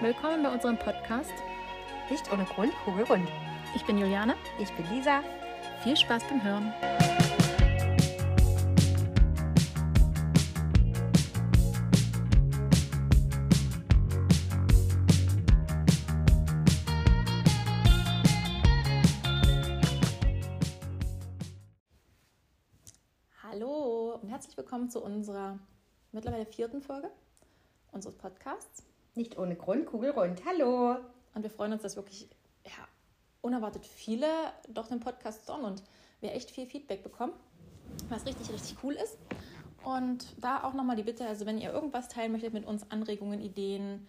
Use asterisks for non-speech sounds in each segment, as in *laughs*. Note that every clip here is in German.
Willkommen bei unserem Podcast. Nicht ohne Grund, kugelrund. Ich bin Juliane. Ich bin Lisa. Viel Spaß beim Hören. Hallo und herzlich willkommen zu unserer mittlerweile vierten Folge unseres Podcasts. Nicht ohne Grund, kugelrund. Hallo. Und wir freuen uns, dass wirklich ja, unerwartet viele doch den Podcast hören und wir echt viel Feedback bekommen, was richtig, richtig cool ist. Und da auch nochmal die Bitte, also wenn ihr irgendwas teilen möchtet mit uns, Anregungen, Ideen,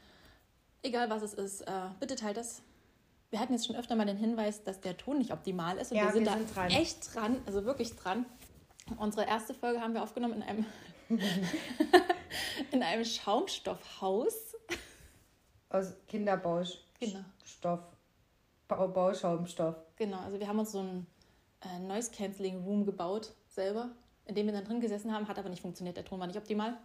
egal was es ist, äh, bitte teilt das. Wir hatten jetzt schon öfter mal den Hinweis, dass der Ton nicht optimal ist und Ja, wir sind wir da sind dran. echt dran, also wirklich dran. Unsere erste Folge haben wir aufgenommen in einem, *laughs* *laughs* in einem Schaumstoffhaus. Aus Kinderbaustoff. Genau. Bau Bauschaumstoff. Genau, also wir haben uns so einen äh, Noise Cancelling Room gebaut selber, in dem wir dann drin gesessen haben, hat aber nicht funktioniert, der Ton war nicht optimal.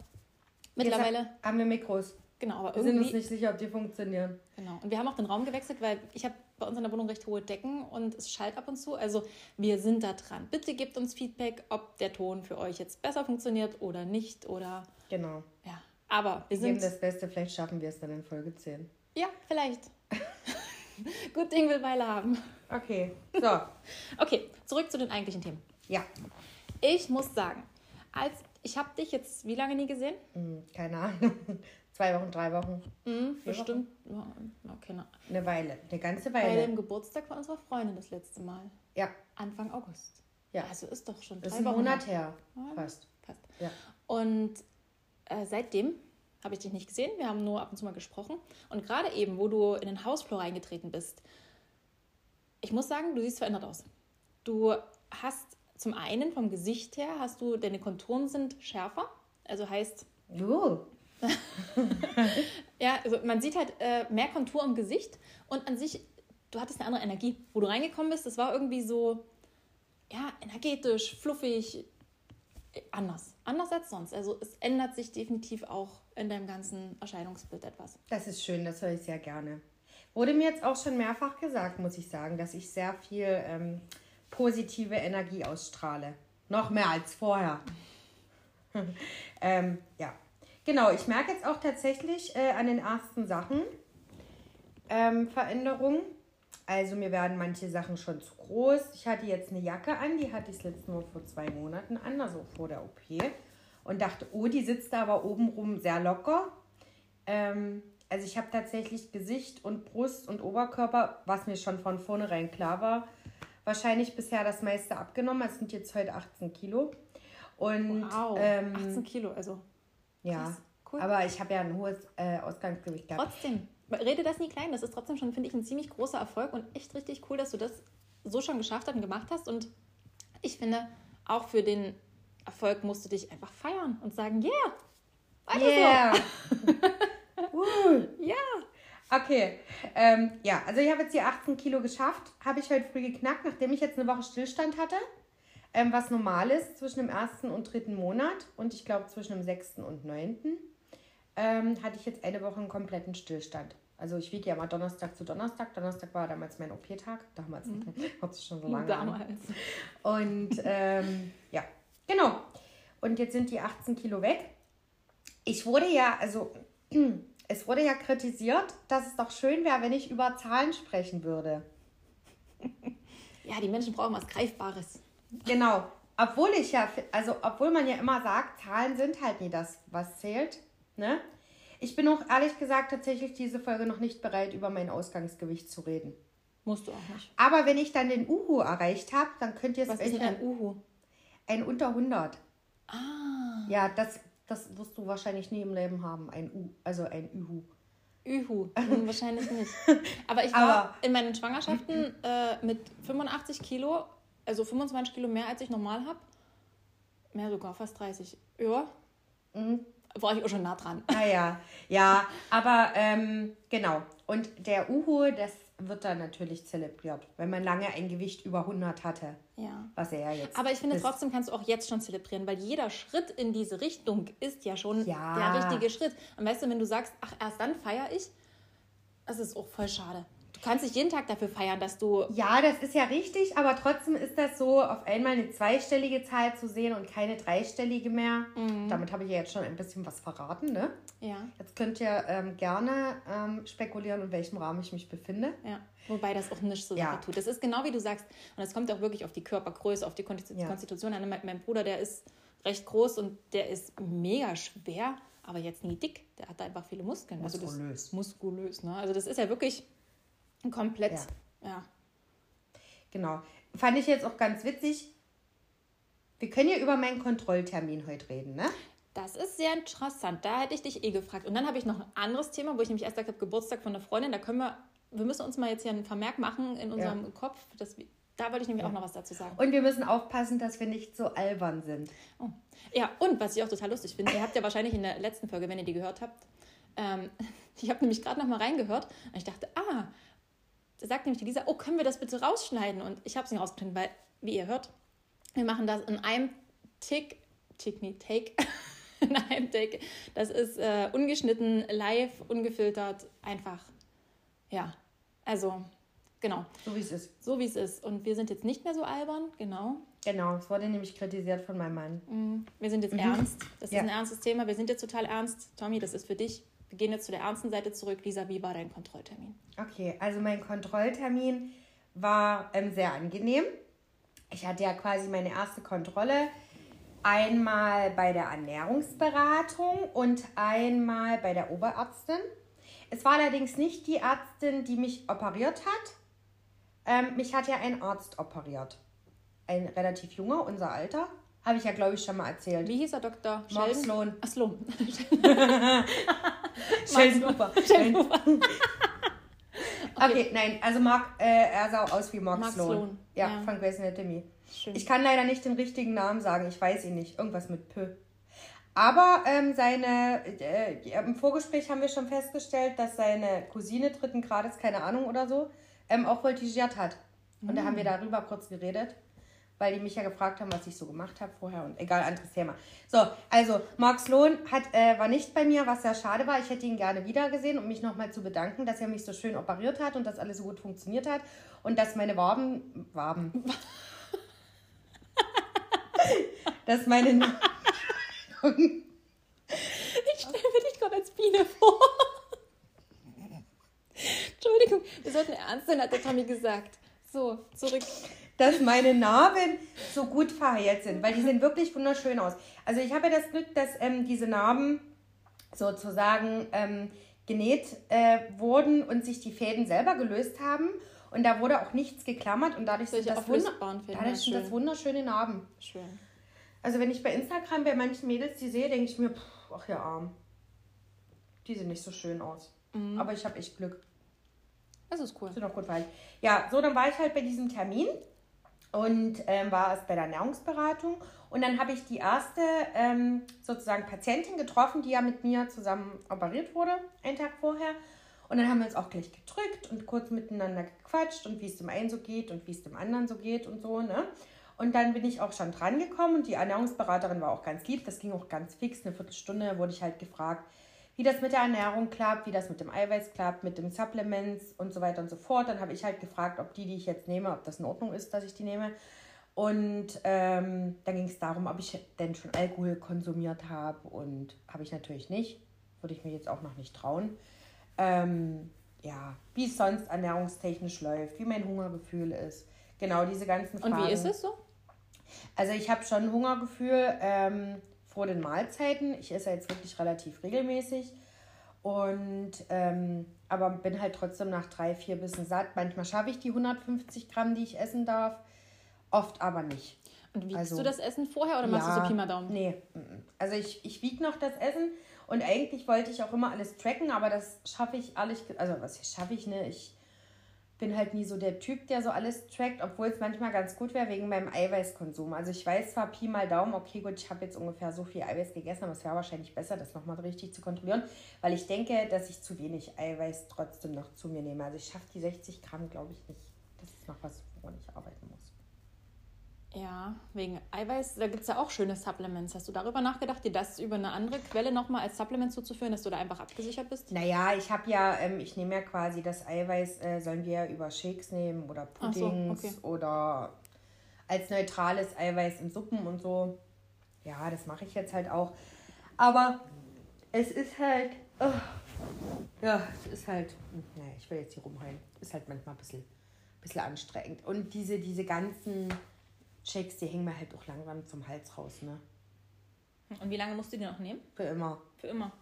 Mittlerweile, Jetzt haben wir Mikros. genau, aber Wir sind uns irgendwie, nicht sicher, ob die funktionieren. genau. Und wir haben auch den Raum gewechselt, weil ich habe bei uns in der Wohnung recht hohe Decken und es schallt ab und zu. Also wir sind da dran. Bitte gebt uns Feedback, ob der Ton für euch jetzt besser funktioniert oder nicht oder Genau. ja. Aber wir Wir sind das Beste, vielleicht schaffen wir es dann in Folge 10. ja vielleicht. *laughs* Gut Ding will Weile haben. Okay. So. *laughs* Okay, zurück zu den eigentlichen Themen. ja. Ich muss sagen, als ich habe dich jetzt wie lange nie gesehen? Hm, keine Ahnung. *laughs* Zwei Wochen, drei Wochen. Mhm, bestimmt. Ja, okay. Eine Weile. Eine ganze Bei Weile. dem Geburtstag von unserer Freundin das letzte Mal. Ja. Anfang August. Ja. Also ist doch schon Das drei ist ein Wochen Monat her. Ja. Fast. Fast. Ja. Und äh, seitdem habe ich dich nicht gesehen. Wir haben nur ab und zu mal gesprochen. Und gerade eben, wo du in den Hausflur reingetreten bist, ich muss sagen, du siehst verändert aus. Du hast zum einen vom Gesicht her, hast du, deine Konturen sind schärfer. Also heißt, Uh. *laughs* Ja, also man sieht halt äh, mehr Kontur im Gesicht und an sich, du hattest eine andere Energie. Wo du reingekommen bist, das war irgendwie so, ja, energetisch, fluffig, anders. Anders als sonst. Also es ändert sich definitiv auch in deinem ganzen Erscheinungsbild etwas. Das ist schön, das höre ich sehr gerne. Wurde mir jetzt auch schon mehrfach gesagt, muss ich sagen, dass ich sehr viel ähm, positive Energie ausstrahle. Noch mehr als vorher. *laughs* ähm, ja, genau. Ich merke jetzt auch tatsächlich äh, an den ersten Sachen ähm, Veränderungen. Also mir werden manche Sachen schon zu groß. Ich hatte jetzt eine Jacke an, die hatte ich das letzte Mal vor zwei Monaten an, also vor der OP. Und dachte, oh, die sitzt da aber obenrum sehr locker. Ähm, also ich habe tatsächlich Gesicht und Brust und Oberkörper, was mir schon von vornherein klar war, wahrscheinlich bisher das meiste abgenommen. Es sind jetzt heute 18 Kilo. Und Wow, ähm, 18 Kilo, also ja, cool. aber ich habe ja ein hohes äh, Ausgangsgewicht gehabt. trotzdem, rede das nie klein. Das ist trotzdem schon, finde ich, ein ziemlich großer Erfolg und echt richtig cool, dass du das so schon geschafft hast und gemacht hast. Und ich finde, auch für den Erfolg musst du dich einfach feiern und sagen, yeah, weiter so. Yeah! *laughs* uh. Ja. Okay, ähm, ja, also ich habe jetzt die 18 Kilo geschafft, habe ich heute früh geknackt, nachdem ich jetzt eine Woche Stillstand hatte, ähm, was normal ist zwischen dem ersten und dritten Monat und ich glaube zwischen dem sechsten und neunten, ähm, hatte ich jetzt eine Woche einen kompletten Stillstand. Also ich wiege ja mal Donnerstag zu Donnerstag. Donnerstag war damals mein OP-Tag. Damals, *laughs* hat sich schon so lange an. Damals. Und ähm, ja, genau. Und jetzt sind die 18 Kilo weg. Ich wurde ja, also *clears throat* es wurde ja kritisiert, dass es doch schön wäre, wenn ich über Zahlen sprechen würde. Ja, die Menschen brauchen was Greifbares. Genau. Obwohl ich ja, also obwohl man ja immer sagt, Zahlen sind halt nie das, was zählt. Ne? Ich bin auch ehrlich gesagt tatsächlich diese Folge noch nicht bereit, über mein Ausgangsgewicht zu reden. Musst du auch nicht. Aber wenn ich dann den Uhu erreicht habe, dann könnt ihr es Was ist denn ein Uhu? ein unter 100. Ah, Ja, das, das wirst du wahrscheinlich nie im Leben haben. Ein U, also ein Uhu. Uhu. *laughs* Hm, wahrscheinlich nicht. Aber ich war Aber- in meinen Schwangerschaften äh, mit 85 Kilo, also 25 Kilo mehr, als ich normal habe. Mehr sogar, fast 30. Ja, Mhm. War ich auch schon nah dran. Naja, ja, aber ähm, genau. Und der Uhu, das wird dann natürlich zelebriert, wenn man lange ein Gewicht über 100 hatte, Ja. was er ja jetzt Aber ich finde ist. trotzdem kannst du auch jetzt schon zelebrieren, weil jeder Schritt in diese Richtung ist ja schon Ja. der richtige Schritt. Und weißt du, wenn du sagst, ach, erst dann feiere ich, Das ist auch voll schade. Du kannst dich jeden Tag dafür feiern, dass du. Ja, das ist ja richtig, aber trotzdem ist das so, auf einmal eine zweistellige Zahl zu sehen und keine dreistellige mehr. Mhm. Damit habe ich ja jetzt schon ein bisschen was verraten, ne? Ja. Jetzt könnt ihr ähm, gerne ähm, spekulieren, in welchem Rahmen ich mich befinde. Ja. Wobei das auch nicht so Ja. tut. Das ist genau wie du sagst. Und es kommt auch wirklich auf die Körpergröße, auf die Konstitu- Ja. Konstitution an. Mein, mein Bruder, der ist recht groß und der ist mega schwer, aber jetzt nie dick. Der hat einfach viele Muskeln. Also Muskulös. das, muskulös, ne? Also das ist ja wirklich komplett. Ja. ja. Genau. Fand ich jetzt auch ganz witzig. Wir können ja über meinen Kontrolltermin heute reden, ne? Das ist sehr interessant. Da hätte ich dich eh gefragt. Und dann habe ich noch ein anderes Thema, wo ich nämlich erst gesagt habe, Geburtstag von einer Freundin. Da können wir, wir müssen uns mal jetzt hier einen Vermerk machen in unserem Kopf. Dass wir, da wollte ich nämlich auch noch was dazu sagen. Und wir müssen aufpassen, dass wir nicht so albern sind. Oh. Ja, und was ich auch total lustig finde, ihr habt ja wahrscheinlich in der letzten Folge, wenn ihr die gehört habt, ähm, *laughs* ich habe nämlich gerade noch mal reingehört und ich dachte, ah, da sagt nämlich die Lisa, oh, können wir das bitte rausschneiden? Und ich habe es nicht rausgeschnitten, weil, wie ihr hört, wir machen das in einem Tick, Tick, nee, Take, *laughs* in einem Take. Das ist äh, ungeschnitten, live, ungefiltert, einfach, ja, also, genau, So wie es ist. so wie es ist. Und wir sind jetzt nicht mehr so albern, genau. Genau, es wurde nämlich kritisiert von meinem Mann. Mm, Wir sind jetzt ernst. Das Ja. ist ein ernstes Thema. Wir sind jetzt total ernst. Tommy, das ist für dich. Wir gehen jetzt zu der ernsten Seite zurück. Lisa, wie war dein Kontrolltermin? Okay, also mein Kontrolltermin war ähm, sehr angenehm. Ich hatte ja quasi meine erste Kontrolle. Einmal bei der Ernährungsberatung und einmal bei der Oberärztin. Es war allerdings nicht die Ärztin, die mich operiert hat. Ähm, mich hat ja ein Arzt operiert. Ein relativ junger, unser Alter. Habe ich ja, glaube ich, schon mal erzählt. Wie hieß er, Dr. Mark? Sloan. Ach, Sloan. *laughs* Sheldon Cooper. Sheldon Cooper. *laughs* Okay, nein, also Mark, äh, er sah aus wie Mark, Mark Sloan. Sloan, Ja, ja. von Grey's Anatomy. Schön. Ich kann leider nicht den richtigen Namen sagen, ich weiß ihn nicht. Irgendwas mit P. Aber ähm, seine, äh, im Vorgespräch haben wir schon festgestellt, dass seine Cousine dritten Grades, keine Ahnung oder so, ähm, auch voltigiert hat. Und da haben wir darüber kurz geredet, weil die mich ja gefragt haben, was ich so gemacht habe vorher. Und egal, anderes Thema. So, also Mark Sloan hat, äh, war nicht bei mir, was sehr schade war. Ich hätte ihn gerne wiedergesehen, um mich nochmal zu bedanken, dass er mich so schön operiert hat und dass alles so gut funktioniert hat. Und dass meine Waben, Waben, *laughs* dass meine *laughs* Ich stelle mir dich gerade als Biene vor. Entschuldigung, wir sollten ernst sein, hat der Tommy gesagt. So, zurück. Dass meine Narben so gut verheilt sind, weil die sehen wirklich wunderschön aus. Also ich habe ja das Glück, dass ähm, diese Narben sozusagen ähm, genäht äh, wurden und sich die Fäden selber gelöst haben. Und da wurde auch nichts geklammert und dadurch sind das, wunder dadurch sind das schön. wunderschöne Narben. Schön. Also wenn ich bei Instagram bei manchen Mädels die sehe, denke ich mir, pff, ach ja arm. Die sehen nicht so schön aus. Mhm. Aber ich habe echt Glück. Das ist cool. Sind auch gut verhalten. Ja, so, dann war ich halt bei diesem Termin und ähm, war erst bei der Ernährungsberatung. Und dann habe ich die erste ähm, sozusagen Patientin getroffen, die ja mit mir zusammen operiert wurde, einen Tag vorher. Und dann haben wir uns auch gleich gedrückt und kurz miteinander gequatscht und wie es dem einen so geht und wie es dem anderen so geht und so, ne? Und dann bin ich auch schon dran gekommen und die Ernährungsberaterin war auch ganz lieb. Das ging auch ganz fix. Eine Viertelstunde wurde ich halt gefragt, wie das mit der Ernährung klappt, wie das mit dem Eiweiß klappt, mit dem Supplements und so weiter und so fort. Dann habe ich halt gefragt, ob die, die ich jetzt nehme, ob das in Ordnung ist, dass ich die nehme. Und ähm, dann ging es darum, ob ich denn schon Alkohol konsumiert habe. Und habe ich natürlich nicht. Würde ich mir jetzt auch noch nicht trauen. Ähm, ja, wie es sonst ernährungstechnisch läuft, wie mein Hungergefühl ist. Genau, diese ganzen Fragen. Und wie ist es so? Also ich habe schon Hungergefühl ähm, vor den Mahlzeiten. Ich esse jetzt wirklich relativ regelmäßig. Und ähm, aber bin halt trotzdem nach drei, vier Bissen satt. Manchmal schaffe ich die 150 Gramm, die ich essen darf. Oft aber nicht. Und wiegst Also- du das Essen vorher oder machst du so Pi mal Daumen? Nee. mm, mm. Also ich, ich wiege noch das Essen und eigentlich wollte ich auch immer alles tracken, aber das schaffe ich ehrlich, also was schaffe ich, ne? Ich bin halt nie so der Typ, der so alles trackt, obwohl es manchmal ganz gut wäre wegen meinem Eiweißkonsum. Also ich weiß zwar Pi mal Daumen, okay gut, ich habe jetzt ungefähr so viel Eiweiß gegessen, aber es wäre wahrscheinlich besser, das nochmal richtig zu kontrollieren, weil ich denke, dass ich zu wenig Eiweiß trotzdem noch zu mir nehme. Also ich schaffe die 60 Gramm, glaube ich, nicht. Das ist noch was, woran ich arbeiten muss. Ja, wegen Eiweiß, da gibt es ja auch schöne Supplements. Hast du darüber nachgedacht, dir das über eine andere Quelle nochmal als Supplement zuzuführen, dass du da einfach abgesichert bist? Naja, ich habe ja, ähm, ich nehme ja quasi das Eiweiß, äh, sollen wir ja über Shakes nehmen oder Ach so, Puddings okay. oder als neutrales Eiweiß in Suppen und so. Ja, das mache ich jetzt halt auch. Aber es ist halt, oh, ja, es ist halt, naja, ich will jetzt hier rumheulen. Ist halt manchmal ein bisschen, bisschen anstrengend. Und diese, diese ganzen Shakes, die hängen mir halt auch langsam zum Hals raus, ne? Und wie lange musst du die noch nehmen? Für immer. Für immer.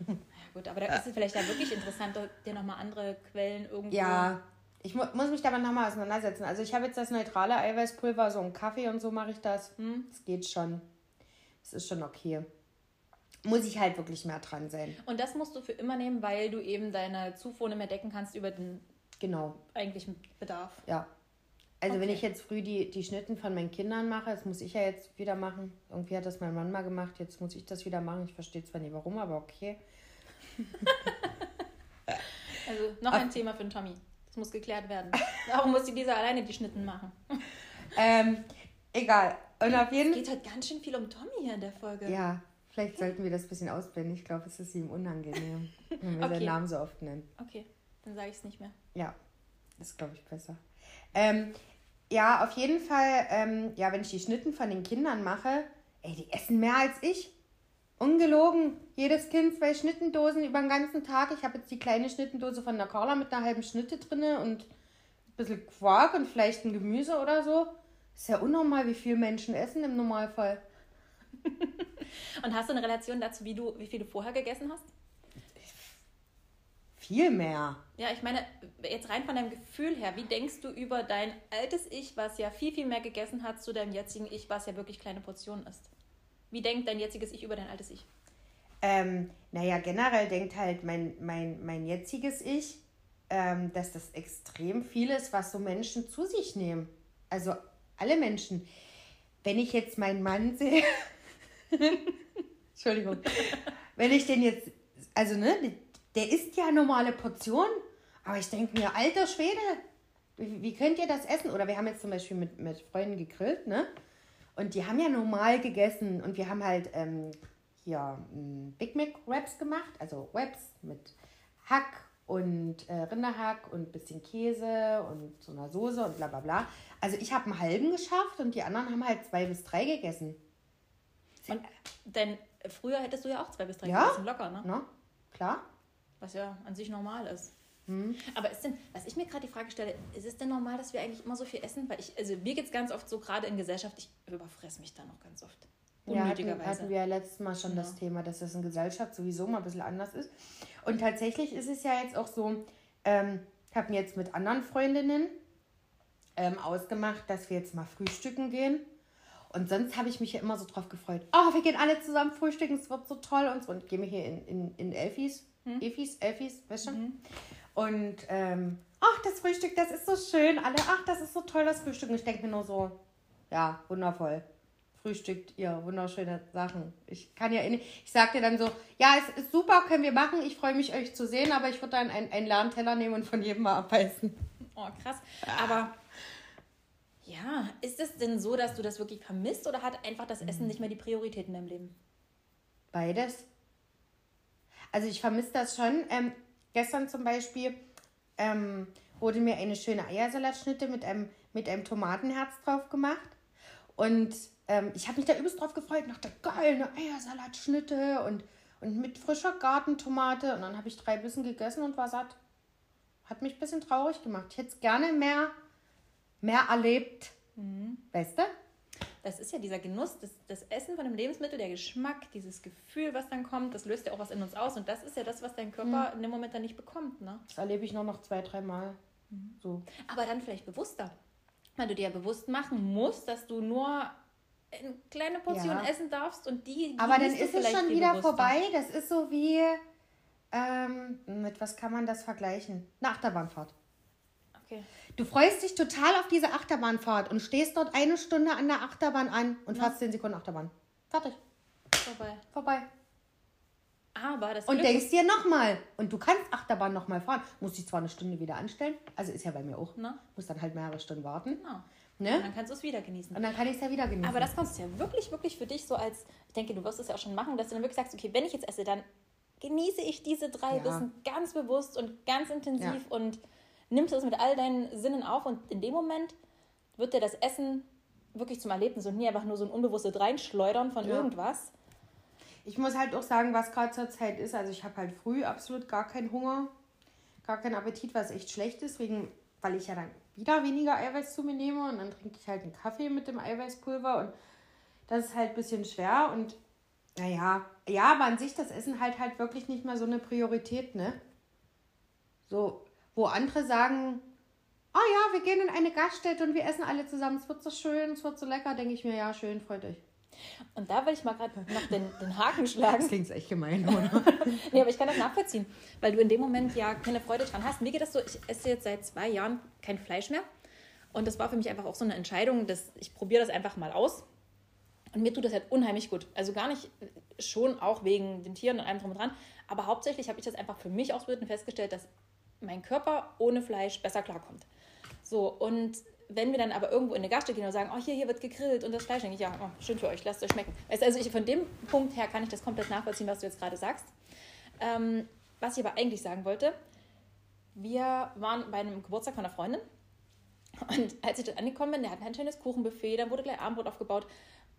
*laughs* Ja gut, aber da ist es vielleicht da wirklich interessant, dir nochmal andere Quellen irgendwo... Ja, ich mu muss mich damit nochmal auseinandersetzen. Also ich habe jetzt das neutrale Eiweißpulver, so einen Kaffee und so mache ich das. Hm? Es geht schon. Es ist schon okay. Muss ich halt wirklich mehr dran sein. Und das musst du für immer nehmen, weil du eben deine Zufuhr nicht mehr decken kannst über den Genau, eigentlichen Bedarf. ja. Also wenn Okay. ich jetzt früh die, die Schnitten von meinen Kindern mache, das muss ich ja jetzt wieder machen. Irgendwie hat das mein Mann mal gemacht, jetzt muss ich das wieder machen. Ich verstehe zwar nicht warum, aber okay. *laughs* Also noch ein Thema für den Tommy. Das muss geklärt werden. Warum muss die dieser alleine die Schnitten machen? *laughs* Ähm, egal. Und auf jeden Es geht heute ganz schön viel um Tommy hier in der Folge. Ja, vielleicht sollten wir das ein bisschen ausblenden. Ich glaube, es ist ihm unangenehm, *laughs* wenn wir Okay. seinen Namen so oft nennen. Okay, dann sage ich es nicht mehr. Ja, das ist, glaube ich, besser. Ähm, ja, auf jeden Fall, ähm, ja, wenn ich die Schnitten von den Kindern mache, ey, die essen mehr als ich. Ungelogen. Jedes Kind zwei Schnittendosen über den ganzen Tag. Ich habe jetzt die kleine Schnittendose von der Carla mit einer halben Schnitte drin und ein bisschen Quark und vielleicht ein Gemüse oder so. Ist ja unnormal, wie viel Menschen essen im Normalfall. *laughs* Und hast du eine Relation dazu, wie, du, wie viel du vorher gegessen hast? Viel mehr. Ja, ich meine, jetzt rein von deinem Gefühl her, wie denkst du über dein altes Ich, was ja viel, viel mehr gegessen hat, zu deinem jetzigen Ich, was ja wirklich kleine Portionen ist? Wie denkt dein jetziges Ich über dein altes Ich? Ähm, naja, generell denkt halt mein, mein, mein jetziges Ich, ähm, dass das extrem viel ist, was so Menschen zu sich nehmen. Also alle Menschen. Wenn ich jetzt meinen Mann sehe, *laughs* Entschuldigung, wenn ich den jetzt, also ne, der isst ja normale Portionen, aber ich denke mir, alter Schwede, wie, wie könnt ihr das essen? Oder wir haben jetzt zum Beispiel mit, mit Freunden gegrillt, ne? Und die haben ja normal gegessen und wir haben halt ähm, hier mm, Big Mac Wraps gemacht, also Wraps mit Hack und äh, Rinderhack und bisschen Käse und so einer Soße und bla bla bla. Also ich habe einen halben geschafft und die anderen haben halt zwei bis drei gegessen. Und denn früher hättest du ja auch zwei bis drei Ja? gegessen, locker, ne? Ne? Klar? Was ja an sich normal ist. Hm. Aber ist denn, was ich mir gerade die Frage stelle, ist es denn normal, dass wir eigentlich immer so viel essen? Weil ich, also mir geht es ganz oft so, gerade in Gesellschaft, ich überfress mich da noch ganz oft. Ja, hatten, hatten wir ja letztes Mal schon Ja. das Thema, dass das in Gesellschaft sowieso mal ein bisschen anders ist. Und tatsächlich ist es ja jetzt auch so, ähm, ich habe mir jetzt mit anderen Freundinnen ähm, ausgemacht, dass wir jetzt mal frühstücken gehen. Und sonst habe ich mich ja immer so drauf gefreut. Oh, wir gehen alle zusammen frühstücken, es wird so toll und so. Und gehen wir hier in, in, in Elfis, Efis, Elfis, weißt du? Und ähm, ach, das Frühstück, das ist so schön. Alle, ach, das ist so toll, das Frühstück. Und ich denke mir nur so, ja, wundervoll. Frühstückt ihr wunderschöne Sachen. Ich kann ja, in, ich sag dir dann so, ja, es ist super, können wir machen. Ich freue mich, euch zu sehen, aber ich würde dann einen, einen leeren Teller nehmen und von jedem mal abbeißen. Oh, krass. Aber ja, ist es denn so, dass du das wirklich vermisst oder hat einfach das Essen nicht mehr die Priorität in deinem Leben? Beides. Also ich vermisse das schon. Ähm, gestern zum Beispiel ähm, wurde mir eine schöne Eiersalatschnitte mit einem, mit einem Tomatenherz drauf gemacht. Und ähm, ich habe mich da übelst drauf gefreut und dachte, geil, eine Eiersalatschnitte und, und mit frischer Gartentomate. Und dann habe ich drei Bissen gegessen und war satt. Hat mich ein bisschen traurig gemacht. Ich hätte es gerne mehr, mehr erlebt. Weißt du? Das ist ja dieser Genuss, das, das Essen von dem Lebensmittel, der Geschmack, dieses Gefühl, was dann kommt, das löst ja auch was in uns aus. Und das ist ja das, was dein Körper in dem Moment dann nicht bekommt. Ne? Das erlebe ich nur noch zwei, dreimal. So. Aber dann vielleicht bewusster. Weil du dir ja bewusst machen musst, dass du nur eine kleine Portion Ja. essen darfst und die. Aber dann ist es schon wieder bewusster. vorbei. Das ist so wie, ähm, mit was kann man das vergleichen? Eine Achterbahnfahrt. Okay. Du freust dich total auf diese Achterbahnfahrt und stehst dort eine Stunde an der Achterbahn an und fährst 10 Sekunden Achterbahn. Fertig. Vorbei. Vorbei. Aber das Und denkst dir nochmal. Und du kannst Achterbahn nochmal fahren. Musst dich zwar eine Stunde wieder anstellen. Also ist ja bei mir auch. Ne? Muss dann halt mehrere Stunden warten. Genau. Ne? Und dann kannst du es wieder genießen. Und dann kann ich es ja wieder genießen. Aber das kannst du ja wirklich, wirklich für dich so als, ich denke, du wirst es ja auch schon machen, dass du dann wirklich sagst, okay, wenn ich jetzt esse, dann genieße ich diese drei ja. Bissen ganz bewusst und ganz intensiv ja. und nimmst es mit all deinen Sinnen auf und in dem Moment wird dir das Essen wirklich zum Erlebnis und nie einfach nur so ein unbewusstes Reinschleudern von ja. irgendwas. Ich muss halt auch sagen, was gerade zur Zeit ist, also ich habe halt früh absolut gar keinen Hunger, gar keinen Appetit, was echt schlecht ist, wegen, weil ich ja dann wieder weniger Eiweiß zu mir nehme und dann trinke ich halt einen Kaffee mit dem Eiweißpulver und das ist halt ein bisschen schwer und naja, ja, aber an sich das Essen halt halt wirklich nicht mehr so eine Priorität, ne? So, wo andere sagen, oh ja, wir gehen in eine Gaststätte und wir essen alle zusammen, es wird so schön, es wird so lecker, denke ich mir, ja, schön, freut euch. Und da will ich mal gerade noch den, *laughs* den Haken schlagen. Das klingt echt gemein, oder? *laughs* nee, aber ich kann das nachvollziehen, weil du in dem Moment ja keine Freude dran hast. Mir geht das so, ich esse jetzt seit zwei Jahren kein Fleisch mehr. Und das war für mich einfach auch so eine Entscheidung, dass ich probiere das einfach mal aus. Und mir tut das halt unheimlich gut. Also gar nicht schon auch wegen den Tieren und allem drum und dran. Aber hauptsächlich habe ich das einfach für mich ausprobiert und festgestellt, dass mein Körper ohne Fleisch besser klarkommt. So, und wenn wir dann aber irgendwo in eine Gaststätte gehen und sagen, oh, hier, hier wird gegrillt und das Fleisch, denke ich, ja, oh, schön für euch, lasst euch schmecken. Also ich, von dem Punkt her kann ich das komplett nachvollziehen, was du jetzt gerade sagst. Ähm, was ich aber eigentlich sagen wollte, wir waren bei einem Geburtstag von einer Freundin und als ich dort angekommen bin, der hat ein schönes Kuchenbuffet, dann wurde gleich Abendbrot aufgebaut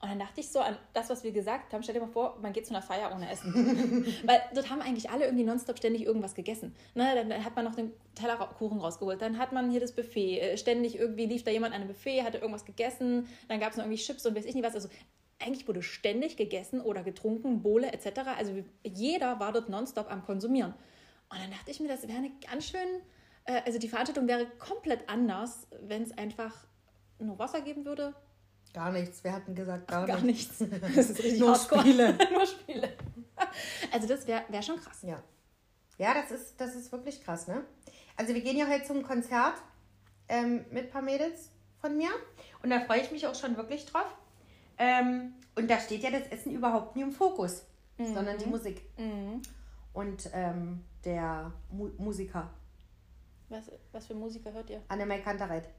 und dann dachte ich so an das, was wir gesagt haben. Stell dir mal vor, man geht zu einer Feier ohne Essen. *laughs* Weil dort haben eigentlich alle irgendwie nonstop ständig irgendwas gegessen. Ne, dann hat man noch den Teller Kuchen rausgeholt. Dann hat man hier das Buffet. Äh, ständig irgendwie lief da jemand an einem Buffet, hatte irgendwas gegessen. Dann gab es noch irgendwie Chips und weiß ich nicht was. Also eigentlich wurde ständig gegessen oder getrunken, Bohle etc. Also jeder war dort nonstop am Konsumieren. Und dann dachte ich mir, das wäre eine ganz schön. Äh, also die Veranstaltung wäre komplett anders, wenn es einfach nur Wasser geben würde, Gar nichts. Wir hatten gesagt, gar, gar nichts. nichts. Das ist richtig *laughs* Nur hardcore. Spiele. *laughs* Nur Spiele. Also das wäre wär schon krass. Ja. Ja, das ist, das ist wirklich krass, ne? Also wir gehen ja heute zum Konzert ähm, mit ein paar Mädels von mir. Und da freue ich mich auch schon wirklich drauf. Ähm, und da steht ja das Essen überhaupt nie im Fokus, mhm. sondern die Musik. Mhm. Und ähm, der Mu Musiker. Was, was für Musiker hört ihr? Annemai Kantereit.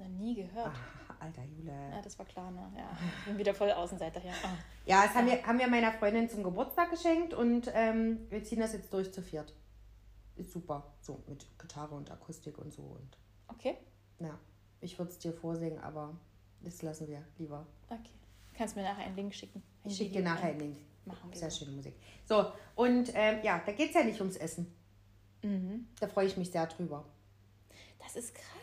Noch nie gehört. Ach alter Jule. Ja, das war klar, ne? Ja, ich bin wieder voll Außenseiter hier. Oh. Ja, das haben, wir, haben wir meiner Freundin zum Geburtstag geschenkt und ähm, wir ziehen das jetzt durch zu viert. Ist super. So mit Gitarre und Akustik und so. Und okay. Ja, ich würde es dir vorsingen, aber das lassen wir lieber. Okay. Kannst mir nachher einen Link schicken. Ich schicke dir nachher einen Link. Machen wir. Sehr schöne Musik. So, und ähm, ja, da geht es ja nicht ums Essen. Mhm. Da freue ich mich sehr drüber. Das ist krass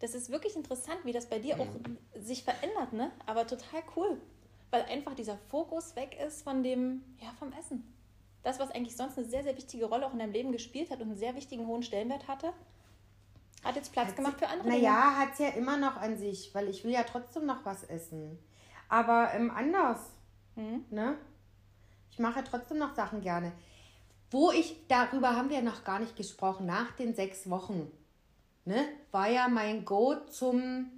das ist wirklich interessant, wie das bei dir auch sich verändert, ne? Aber total cool, weil einfach dieser Fokus weg ist von dem, ja, vom Essen. Das, was eigentlich sonst eine sehr, sehr wichtige Rolle auch in deinem Leben gespielt hat und einen sehr wichtigen hohen Stellenwert hatte, hat jetzt Platz hat gemacht sie, für andere. Naja, hat es ja immer noch an sich, weil ich will ja trotzdem noch was essen. Aber ähm, anders. Hm? Ne? Ich mache ja trotzdem noch Sachen gerne. Wo ich, darüber haben wir noch gar nicht gesprochen, nach den sechs Wochen ne, war ja mein Go zum,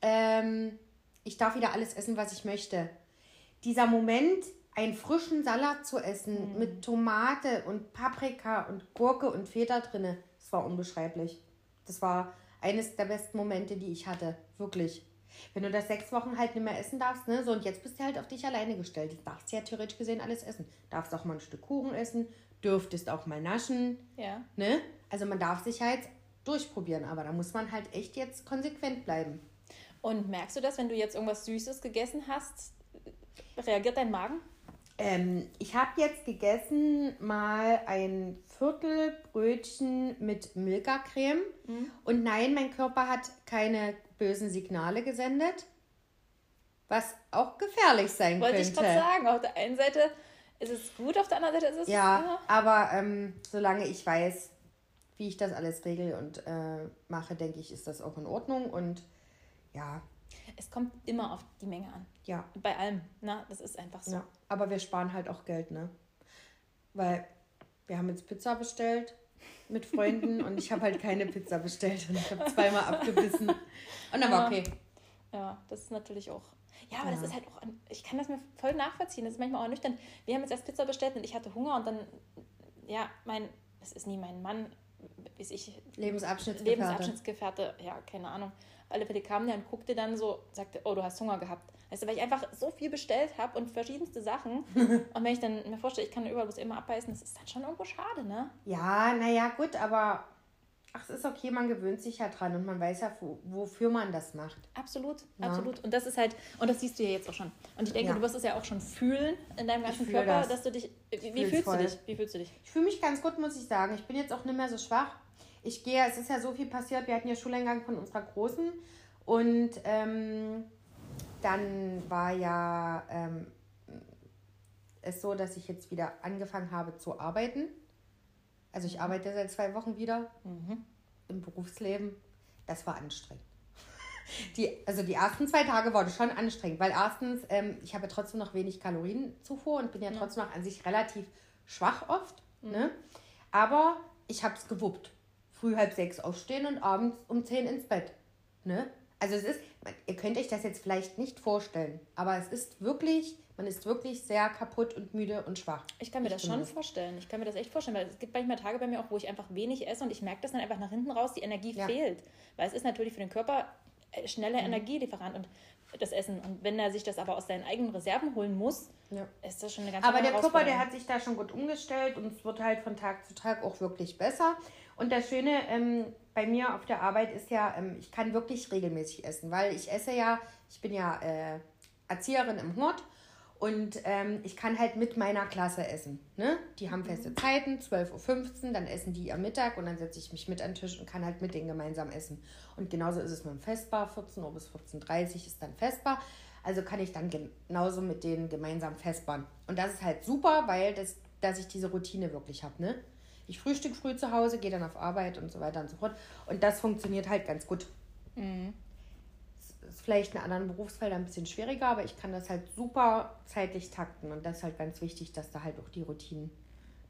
ähm, ich darf wieder alles essen, was ich möchte. Dieser Moment, einen frischen Salat zu essen mhm. mit Tomate und Paprika und Gurke und Feta drinne, das war unbeschreiblich. Das war eines der besten Momente, die ich hatte, wirklich. Wenn du das sechs Wochen halt nicht mehr essen darfst, ne, so und jetzt bist du halt auf dich alleine gestellt. Du darfst ja theoretisch gesehen alles essen. Darfst auch mal ein Stück Kuchen essen, dürftest auch mal naschen. Ja. Ne? Also man darf sich halt durchprobieren. Aber da muss man halt echt jetzt konsequent bleiben. Und merkst du das, wenn du jetzt irgendwas Süßes gegessen hast? Reagiert dein Magen? Ähm, ich habe jetzt gegessen mal ein Viertelbrötchen mit Milka-Creme. Mhm. Und nein, mein Körper hat keine bösen Signale gesendet. Was auch gefährlich sein Wollte könnte. Wollte ich gerade sagen. Auf der einen Seite ist es gut, auf der anderen Seite ist es. Ja, ja. aber ähm, solange ich weiß, wie ich das alles regel und äh, mache, denke ich, ist das auch in Ordnung. Und ja. Es kommt immer auf die Menge an. Ja. Bei allem. Na, das ist einfach so. Ja. Aber wir sparen halt auch Geld, ne? Weil wir haben jetzt Pizza bestellt mit Freunden und ich habe halt keine Pizza bestellt und ich habe zweimal abgebissen. Und dann war okay. Ja, das ist natürlich auch. Ja, aber ja. das ist halt auch, ich kann das mir voll nachvollziehen. Das ist manchmal auch nüchtern. Wir haben jetzt erst Pizza bestellt und ich hatte Hunger und dann, ja, mein, das ist nie mein Mann, wie ich, Lebensabschnittsgefährte. Lebensabschnittsgefährte, ja, keine Ahnung. Alle Fälle kamen der und guckte dann so, sagte, oh, du hast Hunger gehabt. Weißt du, weil ich einfach so viel bestellt habe und verschiedenste Sachen. *laughs* und wenn ich dann mir vorstelle, ich kann überall bloß immer abbeißen, das ist dann schon irgendwo schade, ne? Ja, naja, gut, aber ach, es ist okay, man gewöhnt sich ja dran und man weiß ja, wo, wofür man das macht. Absolut, ja. absolut. Und das ist halt, und das siehst du ja jetzt auch schon. Und ich denke, ja. du wirst es ja auch schon fühlen in deinem ganzen Körper, das. dass du dich. Wie, wie fühlst voll. du dich? Wie fühlst du dich? Ich fühle mich ganz gut, muss ich sagen. Ich bin jetzt auch nicht mehr so schwach. Ich gehe, es ist ja so viel passiert. Wir hatten ja Schuleingang von unserer Großen und ähm, dann war ja ähm, es so, dass ich jetzt wieder angefangen habe zu arbeiten. Also ich arbeite seit zwei Wochen wieder mhm. im Berufsleben. Das war anstrengend. *laughs* Die, also die ersten zwei Tage waren schon anstrengend, weil erstens, ähm, ich habe trotzdem noch wenig Kalorienzufuhr und bin ja, ja. trotzdem noch an sich relativ schwach oft. Mhm. Ne? Aber ich habe es gewuppt. Früh halb sechs aufstehen und abends um zehn ins Bett. Ne? Also es ist, ihr könnt euch das jetzt vielleicht nicht vorstellen, aber es ist wirklich, man ist wirklich sehr kaputt und müde und schwach. Ich kann mir ich das schon das. vorstellen. Ich kann mir das echt vorstellen, weil es gibt manchmal Tage bei mir auch, wo ich einfach wenig esse und ich merke das dann einfach nach hinten raus, die Energie ja. fehlt. Weil es ist natürlich für den Körper äh, schneller mhm. Energielieferant und das Essen. Und wenn er sich das aber aus seinen eigenen Reserven holen muss, ja. ist das schon eine ganz Aber der Körper, der hat sich da schon gut umgestellt und es wird halt von Tag zu Tag auch wirklich besser. Und das Schöne ähm, bei mir auf der Arbeit ist ja, ähm, ich kann wirklich regelmäßig essen, weil ich esse ja, ich bin ja äh, Erzieherin im Hort und ähm, ich kann halt mit meiner Klasse essen. Ne? Die haben feste mhm. Zeiten, 12.15 Uhr, dann essen die am Mittag und dann setze ich mich mit an den Tisch und kann halt mit denen gemeinsam essen. Und genauso ist es mit dem Festbar, 14 Uhr bis 14.30 Uhr ist dann Festbar. Also kann ich dann genauso mit denen gemeinsam festbaren. Und das ist halt super, weil das, dass ich diese Routine wirklich habe. Ne? Ich frühstück früh zu Hause, gehe dann auf Arbeit und so weiter und so fort. Und das funktioniert halt ganz gut. Mhm. Ist vielleicht in anderen Berufsfeldern ein bisschen schwieriger, aber ich kann das halt super zeitlich takten. Und das ist halt ganz wichtig, dass da halt auch die Routinen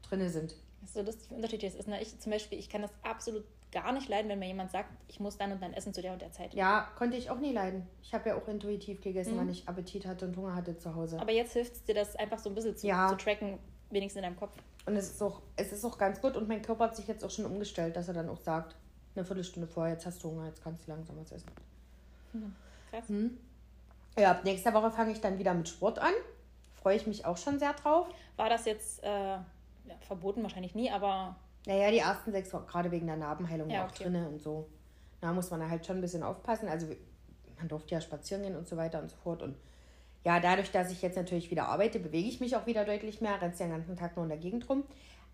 drin sind. So lustig, wie unterschiedlich ist. Ne? Ich zum Beispiel, ich kann das absolut gar nicht leiden, wenn mir jemand sagt, ich muss dann und dann essen zu der und der Zeit. Ja, konnte ich auch nie leiden. Ich habe ja auch intuitiv gegessen, mhm. wenn ich Appetit hatte und Hunger hatte zu Hause. Aber jetzt hilft es dir, das einfach so ein bisschen zu, ja. zu tracken, wenigstens in deinem Kopf. Und es ist, auch, es ist auch ganz gut und mein Körper hat sich jetzt auch schon umgestellt, dass er dann auch sagt, eine Viertelstunde vorher, jetzt hast du Hunger, jetzt kannst du langsam was essen. Mhm. Krass. Mhm. Ja, ab nächster Woche fange ich dann wieder mit Sport an. Freue ich mich auch schon sehr drauf. War das jetzt äh, ja, verboten? Wahrscheinlich nie, aber. Naja, die ersten sechs Wochen, gerade wegen der Narbenheilung ja, okay. auch drin und so. Da muss man halt schon ein bisschen aufpassen. Also, man durfte ja spazieren gehen und so weiter und so fort. Und ja, dadurch, dass ich jetzt natürlich wieder arbeite, bewege ich mich auch wieder deutlich mehr, rennst den ganzen Tag nur in der Gegend rum.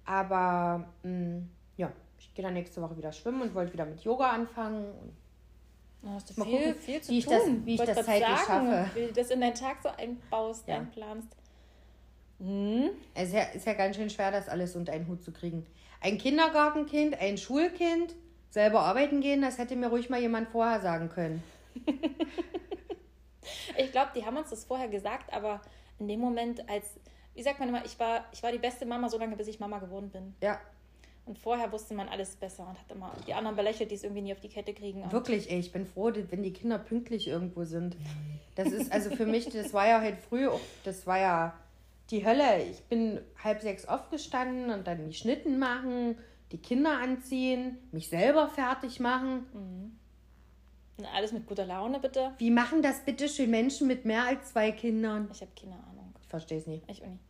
Aber mh, mm, ja, ich gehe dann nächste Woche wieder schwimmen und wollte wieder mit Yoga anfangen. Da hast du Mal viel, gucken, viel zu wie tun. Ich das, wie ich, das zeitlich sagen, schaffe. Wie du das in deinen Tag so einbaust, ja. einplanst. Hm. Es ist ja, ist ja ganz schön schwer, das alles unter einen Hut zu kriegen. Ein Kindergartenkind, ein Schulkind, selber arbeiten gehen, das hätte mir ruhig mal jemand vorher sagen können. *laughs* Ich glaube, die haben uns das vorher gesagt, aber in dem Moment, als, wie sagt man immer, ich war, ich war die beste Mama so lange, bis ich Mama geworden bin. Ja. Und vorher wusste man alles besser und hat immer die anderen belächelt, die es irgendwie nie auf die Kette kriegen. Wirklich, ey, ich bin froh, wenn die Kinder pünktlich irgendwo sind. Das ist also für mich, das war ja halt früh, das war ja die Hölle. Ich bin halb sechs aufgestanden und dann die Schnitten machen, die Kinder anziehen, mich selber fertig machen. Mhm. Alles mit guter Laune, bitte. Wie machen das bitte schön Menschen mit mehr als zwei Kindern? Ich habe keine Ahnung. Ich verstehe es nicht. Ich auch nicht.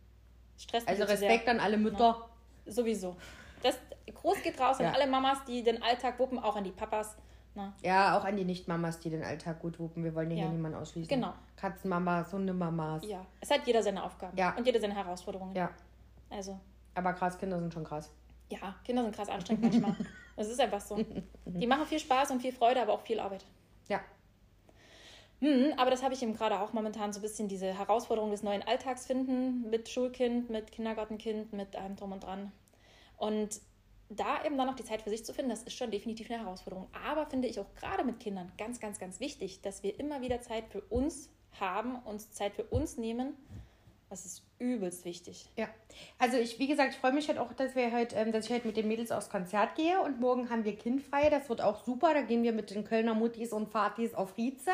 Stress also Respekt an alle Mütter. Ja. Sowieso. Das groß geht raus ja. an alle Mamas, die den Alltag wuppen, auch an die Papas. Na. Ja, auch an die Nicht-Mamas, die den Alltag gut wuppen. Wir wollen hier ja. niemanden ausschließen. Genau. Katzenmamas, Hundemamas. Ja, es hat jeder seine Aufgaben. Ja. Und jeder seine Herausforderungen. Ja. Also. Aber krass, Kinder sind schon krass. Ja, Kinder sind krass anstrengend manchmal. *laughs* Das ist einfach so. *laughs* Die machen viel Spaß und viel Freude, aber auch viel Arbeit. Ja. Hm, aber das habe ich eben gerade auch momentan so ein bisschen diese Herausforderung des neuen Alltags finden mit Schulkind, mit Kindergartenkind, mit allem drum und dran. Und da eben dann noch die Zeit für sich zu finden, das ist schon definitiv eine Herausforderung. Aber finde ich auch gerade mit Kindern ganz, ganz, ganz wichtig, dass wir immer wieder Zeit für uns haben, uns Zeit für uns nehmen das ist übelst wichtig. Ja. Also ich, wie gesagt, ich freue mich halt auch, dass wir halt, ähm, dass ich halt mit den Mädels aufs Konzert gehe und morgen haben wir kindfrei. Das wird auch super. Da gehen wir mit den Kölner Muttis und Fatis auf Rieze.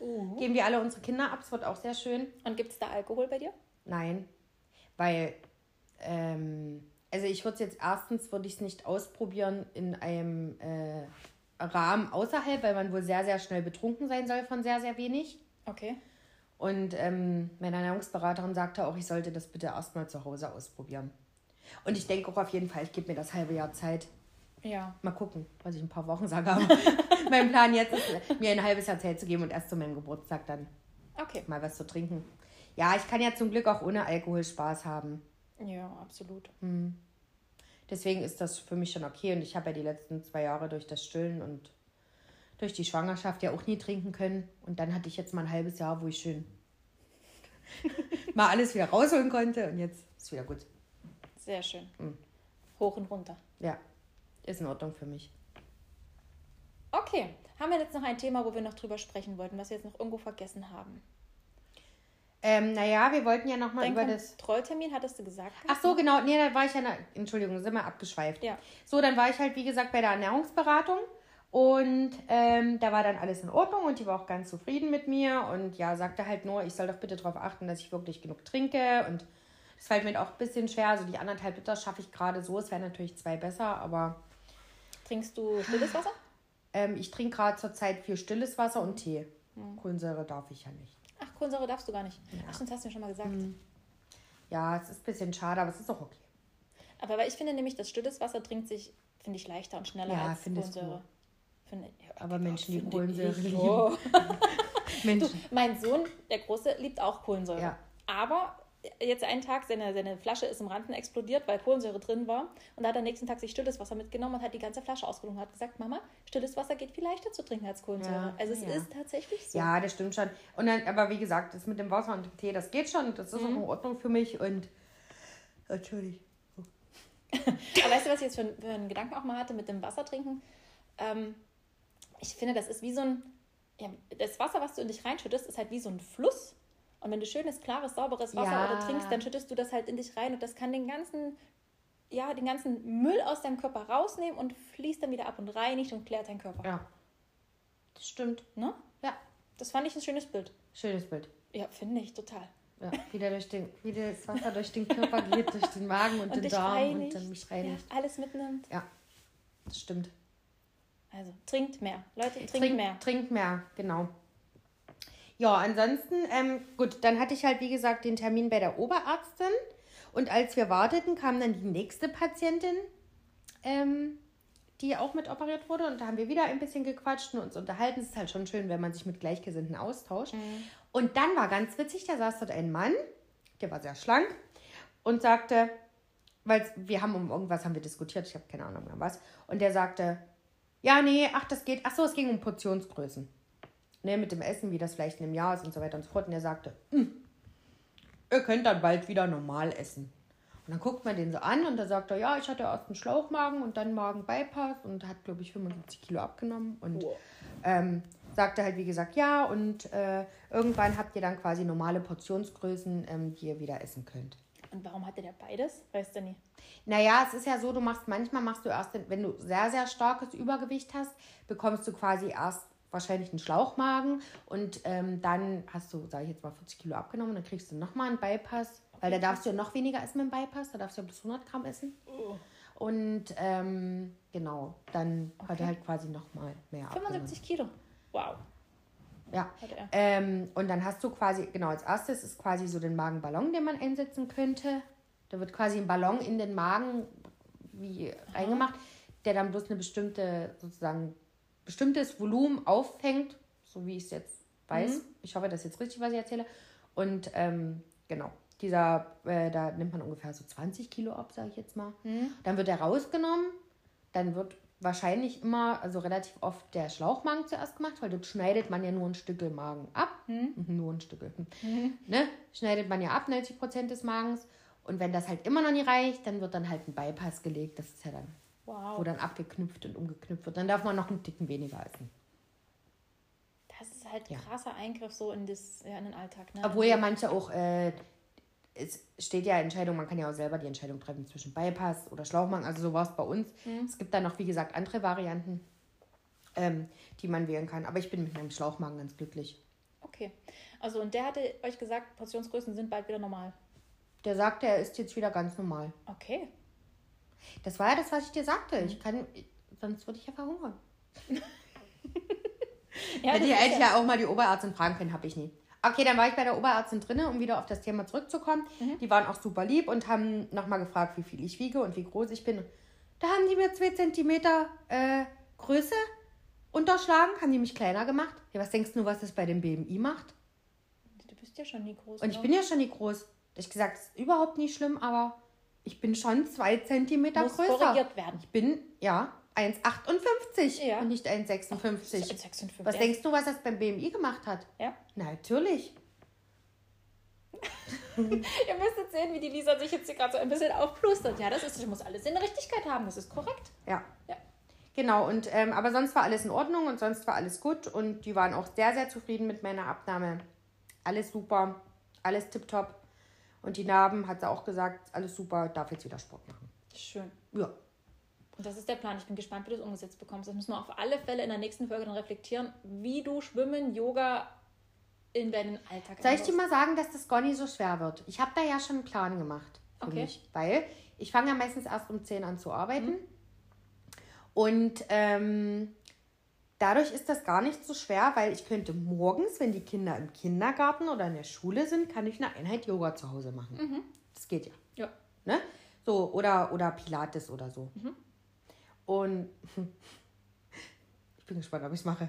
Uh. Geben wir alle unsere Kinder ab. Es wird auch sehr schön. Und gibt es da Alkohol bei dir? Nein. Weil ähm, Also ich würde es jetzt erstens, würde ich es nicht ausprobieren in einem äh, Rahmen außerhalb, weil man wohl sehr, sehr schnell betrunken sein soll von sehr, sehr wenig. Okay. Und ähm, meine Ernährungsberaterin sagte auch, ich sollte das bitte erstmal zu Hause ausprobieren. Und ich denke auch auf jeden Fall, ich gebe mir das halbe Jahr Zeit. Ja. Mal gucken, was ich in ein paar Wochen sage. Aber *laughs* mein Plan jetzt ist, mir ein halbes Jahr Zeit zu geben und erst zu meinem Geburtstag dann Okay. mal was zu trinken. Ja, ich kann ja zum Glück auch ohne Alkohol Spaß haben. Ja, absolut. Deswegen ist das für mich schon okay. Und ich habe ja die letzten zwei Jahre durch das Stillen und durch die Schwangerschaft ja auch nie trinken können. Und dann hatte ich jetzt mal ein halbes Jahr, wo ich schön *laughs* mal alles wieder rausholen konnte. Und jetzt ist wieder gut. Sehr schön. Mhm. Hoch und runter. Ja, ist in Ordnung für mich. Okay. Haben wir jetzt noch ein Thema, wo wir noch drüber sprechen wollten, was wir jetzt noch irgendwo vergessen haben? Ähm, naja, wir wollten ja nochmal über das. Kontrolltermin hattest du gesagt? Ach so, genau. Nee, da war ich ja. Na, Entschuldigung, sind wir abgeschweift. Ja. So, dann war ich halt, wie gesagt, bei der Ernährungsberatung. Und ähm, da war dann alles in Ordnung und die war auch ganz zufrieden mit mir. Und ja, sagte halt nur, ich soll doch bitte darauf achten, dass ich wirklich genug trinke. Und das fällt mir auch ein bisschen schwer. Also die anderthalb Liter schaffe ich gerade so. Es wären natürlich zwei besser, aber Trinkst du stilles Wasser? ähm, ich trinke gerade zurzeit viel stilles Wasser und Tee. Kohlensäure darf ich ja nicht. Ach, Kohlensäure darfst du gar nicht. Ach, stimmt, hast du mir schon mal gesagt. Ja, es ist ein bisschen schade, aber es ist auch okay. Aber weil ich finde nämlich, dass stilles Wasser trinkt sich, finde ich, leichter und schneller Ja, als du. Kohlensäure. Finde, ja, Aber Menschen, die Kohlensäure lieben. Oh. *laughs* *laughs* Menschen. Mein Sohn, der Große, liebt auch Kohlensäure. Ja. Aber jetzt einen Tag, seine, seine Flasche ist im Randen explodiert, weil Kohlensäure drin war. Und da hat er am nächsten Tag sich stilles Wasser mitgenommen und hat die ganze Flasche ausgetrunken und hat gesagt, Mama, stilles Wasser geht viel leichter zu trinken als Kohlensäure. Ja, also es ja. ist tatsächlich so. Ja, das stimmt schon. Und dann, aber wie gesagt, das mit dem Wasser und dem Tee, das geht schon. Das ist auch in Ordnung für mich. Und natürlich. *laughs* Aber weißt du, was ich jetzt für, für einen Gedanken auch mal hatte mit dem Wasser trinken? Ähm, ich finde, das ist wie so ein. Ja, das Wasser, was du in dich reinschüttest, ist halt wie so ein Fluss. Und wenn du schönes, klares, sauberes Wasser Ja. oder trinkst, dann schüttest du das halt in dich rein und das kann den ganzen, ja, den ganzen Müll aus deinem Körper rausnehmen und fließt dann wieder ab und reinigt und klärt deinen Körper. Ja. Das stimmt. Ne? Ja. Das fand ich ein schönes Bild. Schönes Bild. Ja, finde ich total. Ja, wie, der durch den, wie das Wasser durch den Körper geht, durch den Magen und, Und den Darm reinigt. und dann mich Ja, reinigt. alles mitnimmt. Ja. das stimmt. Also, trinkt mehr. Leute, trinkt Trink mehr. Trinkt mehr, genau. Ja, ansonsten, ähm, gut, dann hatte ich halt, wie gesagt, den Termin bei der Oberärztin. Und als wir warteten, kam dann die nächste Patientin, ähm, die auch mit operiert wurde. Und da haben wir wieder ein bisschen gequatscht und uns unterhalten. Es ist halt schon schön, wenn man sich mit Gleichgesinnten austauscht. Und dann war ganz witzig, da saß dort ein Mann, der war sehr schlank und sagte, weil wir haben um irgendwas haben wir diskutiert, ich habe keine Ahnung mehr was. Und der sagte, ja, nee, ach, das geht, ach so, es ging um Portionsgrößen. Ne, mit dem Essen, wie das vielleicht in einem Jahr ist und so weiter und so fort. Und er sagte, "Hm, ihr könnt dann bald wieder normal essen. Und dann guckt man den so an und da sagt er, ja, ich hatte erst einen Schlauchmagen und dann Magen-Bypass und hat, glaube ich, 75 Kilo abgenommen. Und Wow. ähm, sagte halt, wie gesagt, ja, und äh, irgendwann habt ihr dann quasi normale Portionsgrößen, ähm, die ihr wieder essen könnt. Und warum hatte der beides? Weißt du nie. Naja, es ist ja so, du machst manchmal machst du erst, wenn du sehr, sehr starkes Übergewicht hast, bekommst du quasi erst wahrscheinlich einen Schlauchmagen und ähm, dann hast du, sage ich jetzt mal, 40 Kilo abgenommen und dann kriegst du nochmal einen Bypass, weil da darfst du ja noch weniger essen mit dem Bypass, da darfst du ja bis 100 Gramm essen. Und ähm, genau, dann hat Okay. er halt quasi nochmal mehr abgenommen. 75 Kilo. Wow. Ja. Hat. Ähm, und dann hast du quasi, genau, als erstes ist quasi so den Magenballon, den man einsetzen könnte. Da wird quasi ein Ballon in den Magen wie reingemacht, der dann bloß eine bestimmte, sozusagen, bestimmtes Volumen auffängt, so wie ich es jetzt weiß. Ich hoffe, das ist jetzt richtig, was ich erzähle. Und ähm, genau, dieser, äh, da nimmt man ungefähr so 20 Kilo ab, sage ich jetzt mal. Dann wird er rausgenommen, dann wird wahrscheinlich immer, also relativ oft der Schlauchmagen zuerst gemacht, weil dort schneidet man ja nur ein Stückel Magen ab. Mhm, Nur ein Stückel. *laughs* Ne? Schneidet man ja ab, 90 Prozent des Magens. Und wenn das halt immer noch nicht reicht, dann wird dann halt ein Bypass gelegt. Das ist ja dann, wo Wow. dann abgeknüpft und umgeknüpft wird. Dann darf man noch einen Ticken weniger essen. Das ist halt Ja. krasser Eingriff so in, das, ja, in den Alltag. Ne? Obwohl ja manche auch, äh, es steht ja Entscheidung, man kann ja auch selber die Entscheidung treffen zwischen Bypass oder Schlauchmagen. Also so war es bei uns. Es gibt dann noch, wie gesagt, andere Varianten, ähm, die man wählen kann. Aber ich bin mit meinem Schlauchmagen ganz glücklich. Okay. Also, und der hatte euch gesagt, Portionsgrößen sind bald wieder normal. Der sagte, er ist jetzt wieder ganz normal. Okay. Das war ja das, was ich dir sagte. Ich kann, sonst würde ich ja verhungern. *laughs* Ja, Hätte ich eigentlich ja auch mal die Oberärztin fragen können, habe ich nie. Okay, dann war ich bei der Oberärztin drinne, um wieder auf das Thema zurückzukommen. Mhm. Die waren auch super lieb und haben nochmal gefragt, wie viel ich wiege und wie groß ich bin. Da haben die mir zwei Zentimeter äh, Größe unterschlagen, haben die mich kleiner gemacht. Ja, was denkst du, was das bei dem BMI macht? Du bist ja schon nie groß. Und ich oder? bin ja schon nicht groß. Ich gesagt, das ist überhaupt nicht schlimm, aber ich bin schon zwei Zentimeter Muss größer. korrigiert werden. Ich bin, ja, 1,58 Ja. und nicht 1,56. 1,56. Was Ja. denkst du, was das beim BMI gemacht hat? Ja. Natürlich. *laughs* Ihr müsstet sehen, wie die Lisa sich jetzt hier gerade so ein bisschen aufplustert. Ja, das ist, das muss alles in der Richtigkeit haben. Das ist korrekt. Ja. Ja. Genau, und ähm, aber sonst war alles in Ordnung und sonst war alles gut und die waren auch sehr, sehr zufrieden mit meiner Abnahme. Alles super, alles tipptopp. Und die Narben hat sie auch gesagt, alles super, darf jetzt wieder Sport machen. Schön. Ja. Und das ist der Plan. Ich bin gespannt, wie du es umgesetzt bekommst. Das müssen wir auf alle Fälle in der nächsten Folge dann reflektieren, wie du Schwimmen, Yoga in deinen Alltag Soll ich dir mal sagen, dass das gar nicht so schwer wird? Ich habe da ja schon einen Plan gemacht für Okay. mich, weil ich fange ja meistens erst um 10 an zu arbeiten. Und ähm, dadurch ist das gar nicht so schwer, weil ich könnte morgens, wenn die Kinder im Kindergarten oder in der Schule sind, kann ich eine Einheit Yoga zu Hause machen. Das geht ja. Ja. Ne? So, oder, oder Pilates oder so. Und *laughs* ich bin gespannt, ob ich es mache.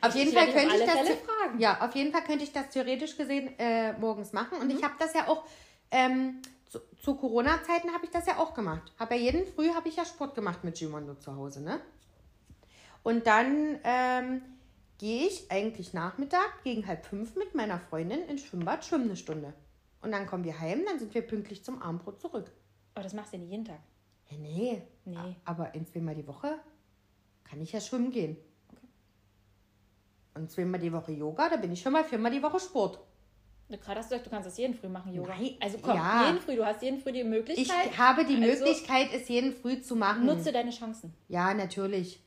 Auf jeden Fall könnte ich das. Fragen. Ja, auf jeden Fall könnte ich das theoretisch gesehen äh, morgens machen. Und ich habe das ja auch ähm, zu, zu Corona-Zeiten habe ich das ja auch gemacht. Habe ja jeden Früh habe ich ja Sport gemacht mit Gimondo zu Hause, ne? Und dann ähm, gehe ich eigentlich Nachmittag gegen halb fünf mit meiner Freundin ins Schwimmbad, schwimmen eine Stunde. Und dann kommen wir heim, dann sind wir pünktlich zum Abendbrot zurück. Aber das machst du ja nicht jeden Tag. Ja, nee. Nee. Aber in zweimal die Woche kann ich ja schwimmen gehen. Und zweimal die Woche Yoga, da bin ich schon mal viermal die Woche Sport. Du- Gerade hast du gesagt, du kannst das jeden Früh machen, Yoga. Nein, also komm, ja. jeden Früh. Du hast jeden Früh die Ich Möglichkeit. habe die Also- Möglichkeit, es jeden früh zu machen. Nutze deine Chancen. Ja, natürlich.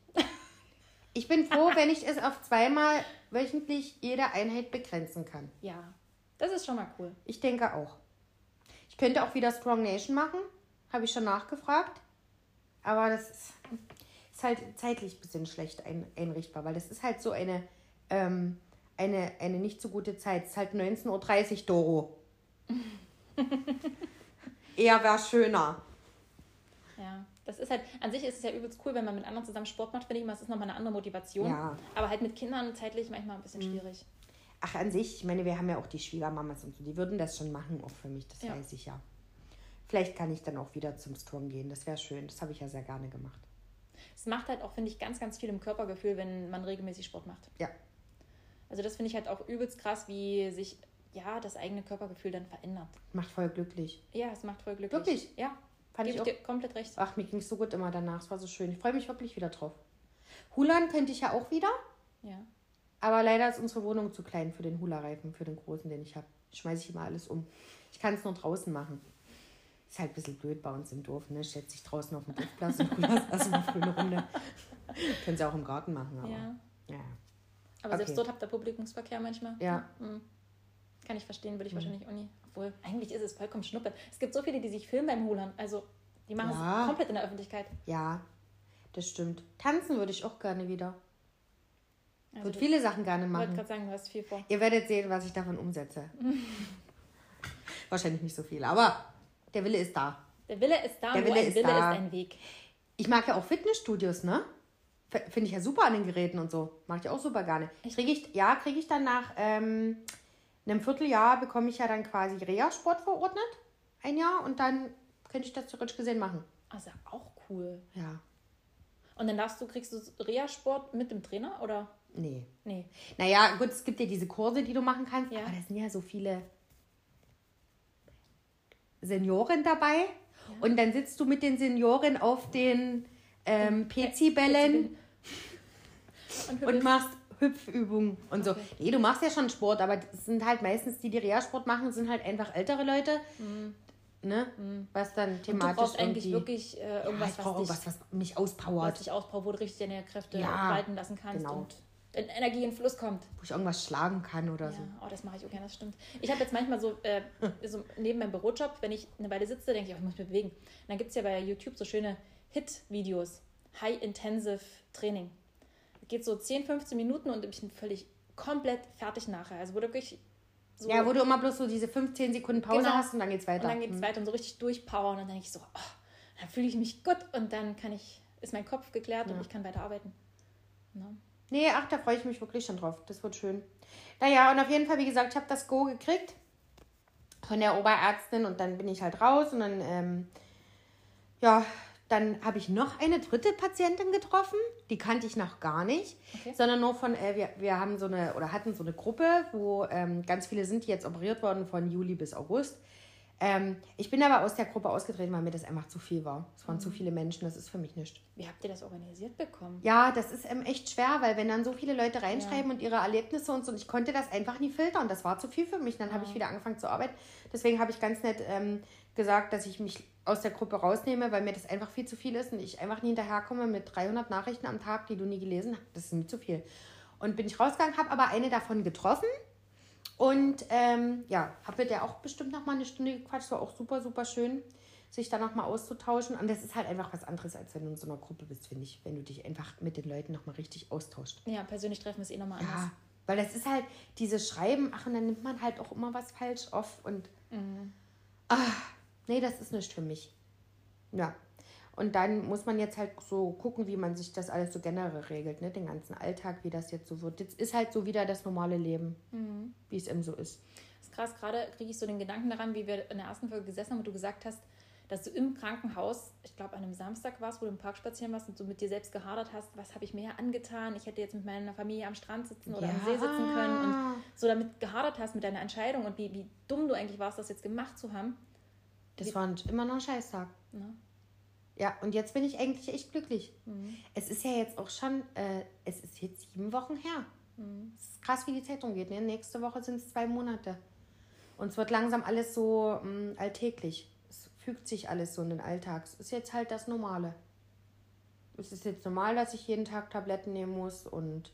Ich bin froh, wenn ich es auf zweimal wöchentlich jede Einheit begrenzen kann. Ja. Das ist schon mal cool. Ich denke auch. Ich könnte auch wieder Strong Nation machen. Habe ich schon nachgefragt. Aber das ist, ist halt zeitlich ein bisschen schlecht ein, einrichtbar, weil das ist halt so eine, ähm, eine, eine nicht so gute Zeit. Es ist halt 19.30 Uhr, Doro. *laughs* Eher wäre schöner. Ja. Das ist halt, an sich ist es ja übelst cool, wenn man mit anderen zusammen Sport macht, finde ich immer, es ist nochmal eine andere Motivation. Ja. Mhm. Aber halt mit Kindern zeitlich manchmal ein bisschen schwierig. Ach, an sich, ich meine, wir haben ja auch die Schwiegermamas und so, die würden das schon machen, auch für mich, das Ja. weiß ich ja. Vielleicht kann ich dann auch wieder zum Strong gehen, das wäre schön, das habe ich ja sehr gerne gemacht. Es macht halt auch, finde ich, ganz, ganz viel im Körpergefühl, wenn man regelmäßig Sport macht. Ja, Also das finde ich halt auch übelst krass, wie sich ja das eigene Körpergefühl dann verändert. macht voll glücklich. Ja, es macht voll glücklich. Wirklich? Ja. Fand Gebe ich ich dir komplett recht. Ach, mir ging es so gut immer danach, es war so schön. Ich freue mich wirklich wieder drauf. Hulan könnte ich ja auch wieder, Ja. aber leider ist unsere Wohnung zu klein für den Hula-Reifen, für den großen, den ich habe. Schmeiße ich immer alles um. Ich kann es nur draußen machen. Ist halt ein bisschen blöd bei uns im Dorf, ne? Schätze ich draußen auf dem Dorfplatz und Hula *laughs* lassen wir für eine Runde. Können sie auch im Garten machen, aber. ja. ja. Aber Okay. selbst dort habt ihr Publikumsverkehr manchmal. Ja. Mhm. Kann ich verstehen, würde ich Mhm. wahrscheinlich auch nie. Obwohl, eigentlich ist es vollkommen schnuppe. Es gibt so viele, die sich filmen beim Hulern. Also, die machen Ja. es komplett in der Öffentlichkeit. Ja, das stimmt. Tanzen würde ich auch gerne wieder. Ich Also, würde viele Sachen gerne ich wollte machen. gerade sagen, du hast viel vor. Ihr werdet sehen, was ich davon umsetze. *laughs* Wahrscheinlich nicht so viel, aber der Wille ist da. Der Wille ist da, Der Wille ist Wille da. ist ein Weg. Ich mag ja auch Fitnessstudios, ne? Finde ich ja super an den Geräten und so. Mag ich auch super gerne. Kriege ich, ja, kriege ich dann nach ähm, einem Vierteljahr bekomme ich ja dann quasi Reha-Sport verordnet. Ein Jahr und dann könnte ich das theoretisch gesehen machen. Also auch cool. Ja. Und dann darfst du, kriegst du Reha-Sport mit dem Trainer oder? Nee. Nee. Naja, gut, es gibt ja diese Kurse, die du machen kannst, Ja. aber da sind ja so viele Senioren dabei. Und dann sitzt du mit den Senioren auf den ähm, PC-Bällen Und, und machst Hüpfübungen und so. Okay. Nee, du machst ja schon Sport, aber das sind halt meistens die, die Reha-Sport machen, sind halt einfach ältere Leute. Ne? Was dann Mhm. und du thematisch brauchst eigentlich wirklich äh, Ja, irgendwas, ich brauche was, dich, irgendwas, was mich was auspowert. dich auspowert, wo du richtig deine Kräfte Ja, walten lassen kannst. genau. Und Energie in Fluss kommt. Wo ich irgendwas schlagen kann oder so. Ja, oh, das mache ich auch gerne, das stimmt. Ich habe jetzt manchmal so, äh, *laughs* so neben meinem Bürojob, wenn ich eine Weile sitze, denke ich, oh, ich muss mich bewegen. Und dann gibt es ja bei YouTube so schöne Hit-Videos, High-Intensive Training. Geht so 10, 15 Minuten und ich bin völlig komplett fertig nachher. Also wo du wirklich so Ja, wo du immer bloß so diese 15 Sekunden Pause Genau. hast und dann geht's weiter. Und dann geht es Mhm. weiter und so richtig durchpowern. Und dann denke ich so, oh, dann fühle ich mich gut und dann kann ich, ist mein Kopf geklärt und ich kann weiter arbeiten. Ne? Nee, ach, da freue ich mich wirklich schon drauf. Das wird schön. Naja, und auf jeden Fall, wie gesagt, ich habe das Go gekriegt von der Oberärztin und dann bin ich halt raus und dann, ähm, ja, dann habe ich noch eine dritte Patientin getroffen. Die kannte ich noch gar nicht, Okay. sondern nur von, äh, wir, wir haben so eine, oder hatten so eine Gruppe, wo ähm, ganz viele sind, die jetzt operiert worden von Juli bis August. Ähm, ich bin aber aus der Gruppe ausgetreten, weil mir das einfach zu viel war. Es waren zu viele Menschen, das ist für mich nicht. Wie habt ihr das organisiert bekommen? Ja, das ist ähm, echt schwer, weil wenn dann so viele Leute reinschreiben und ihre Erlebnisse und so, und ich konnte das einfach nie filtern. Das war zu viel für mich. Dann habe ich wieder angefangen zu arbeiten. Deswegen habe ich ganz nett ähm, gesagt, dass ich mich aus der Gruppe rausnehme, weil mir das einfach viel zu viel ist und ich einfach nie hinterherkomme mit 300 Nachrichten am Tag, die du nie gelesen hast. Das ist mir zu viel. Und bin ich rausgegangen, habe aber eine davon getroffen und ähm, ja, habe mit der auch bestimmt noch mal eine Stunde gequatscht. War auch super, super schön, sich da noch mal auszutauschen. Und das ist halt einfach was anderes, als wenn du in so einer Gruppe bist, finde ich. Wenn du dich einfach mit den Leuten noch mal richtig austauscht. Ja, persönlich treffen ist eh nochmal anders. Ja, weil das ist halt dieses Schreiben, ach, und dann nimmt man halt auch immer was falsch auf. Und ah, nee, das ist nicht für mich. Ja. Und dann muss man jetzt halt so gucken, wie man sich das alles so generell regelt, ne? Den ganzen Alltag, wie das jetzt so wird. Jetzt ist halt so wieder das normale Leben, wie es eben so ist. Das ist krass, gerade kriege ich so den Gedanken daran, wie wir in der ersten Folge gesessen haben und du gesagt hast, dass du im Krankenhaus, ich glaube an einem Samstag warst, wo du im Park spazieren warst und so mit dir selbst gehadert hast, was habe ich mir angetan? Ich hätte jetzt mit meiner Familie am Strand sitzen oder am Ja. See sitzen können und so damit gehadert hast mit deiner Entscheidung und wie, wie dumm du eigentlich warst, das jetzt gemacht zu haben. Das war immer noch ein Scheißtag. Ne? Ja, und jetzt bin ich eigentlich echt glücklich. Es ist ja jetzt auch schon, äh, es ist jetzt sieben Wochen her. Es ist krass, wie die Zeit umgeht. Ne? Nächste Woche sind es zwei Monate. Und es wird langsam alles so mh, alltäglich. Es fügt sich alles so in den Alltag. Es ist jetzt halt das Normale. Es ist jetzt normal, dass ich jeden Tag Tabletten nehmen muss und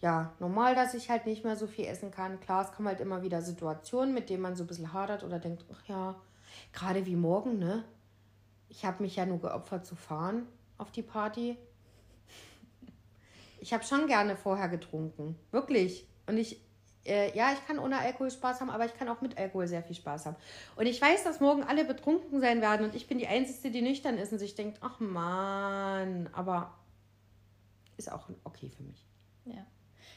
ja, normal, dass ich halt nicht mehr so viel essen kann. Klar, es kommen halt immer wieder Situationen, mit denen man so ein bisschen hadert oder denkt, ach ja, gerade wie morgen, ne? Ich habe mich ja nur geopfert zu fahren auf die Party. Ich habe schon gerne vorher getrunken. Wirklich. Und ich, äh, ja, ich kann ohne Alkohol Spaß haben, aber ich kann auch mit Alkohol sehr viel Spaß haben. Und ich weiß, dass morgen alle betrunken sein werden und ich bin die Einzige, die nüchtern ist und sich denkt, ach Mann, aber ist auch okay für mich. Ja.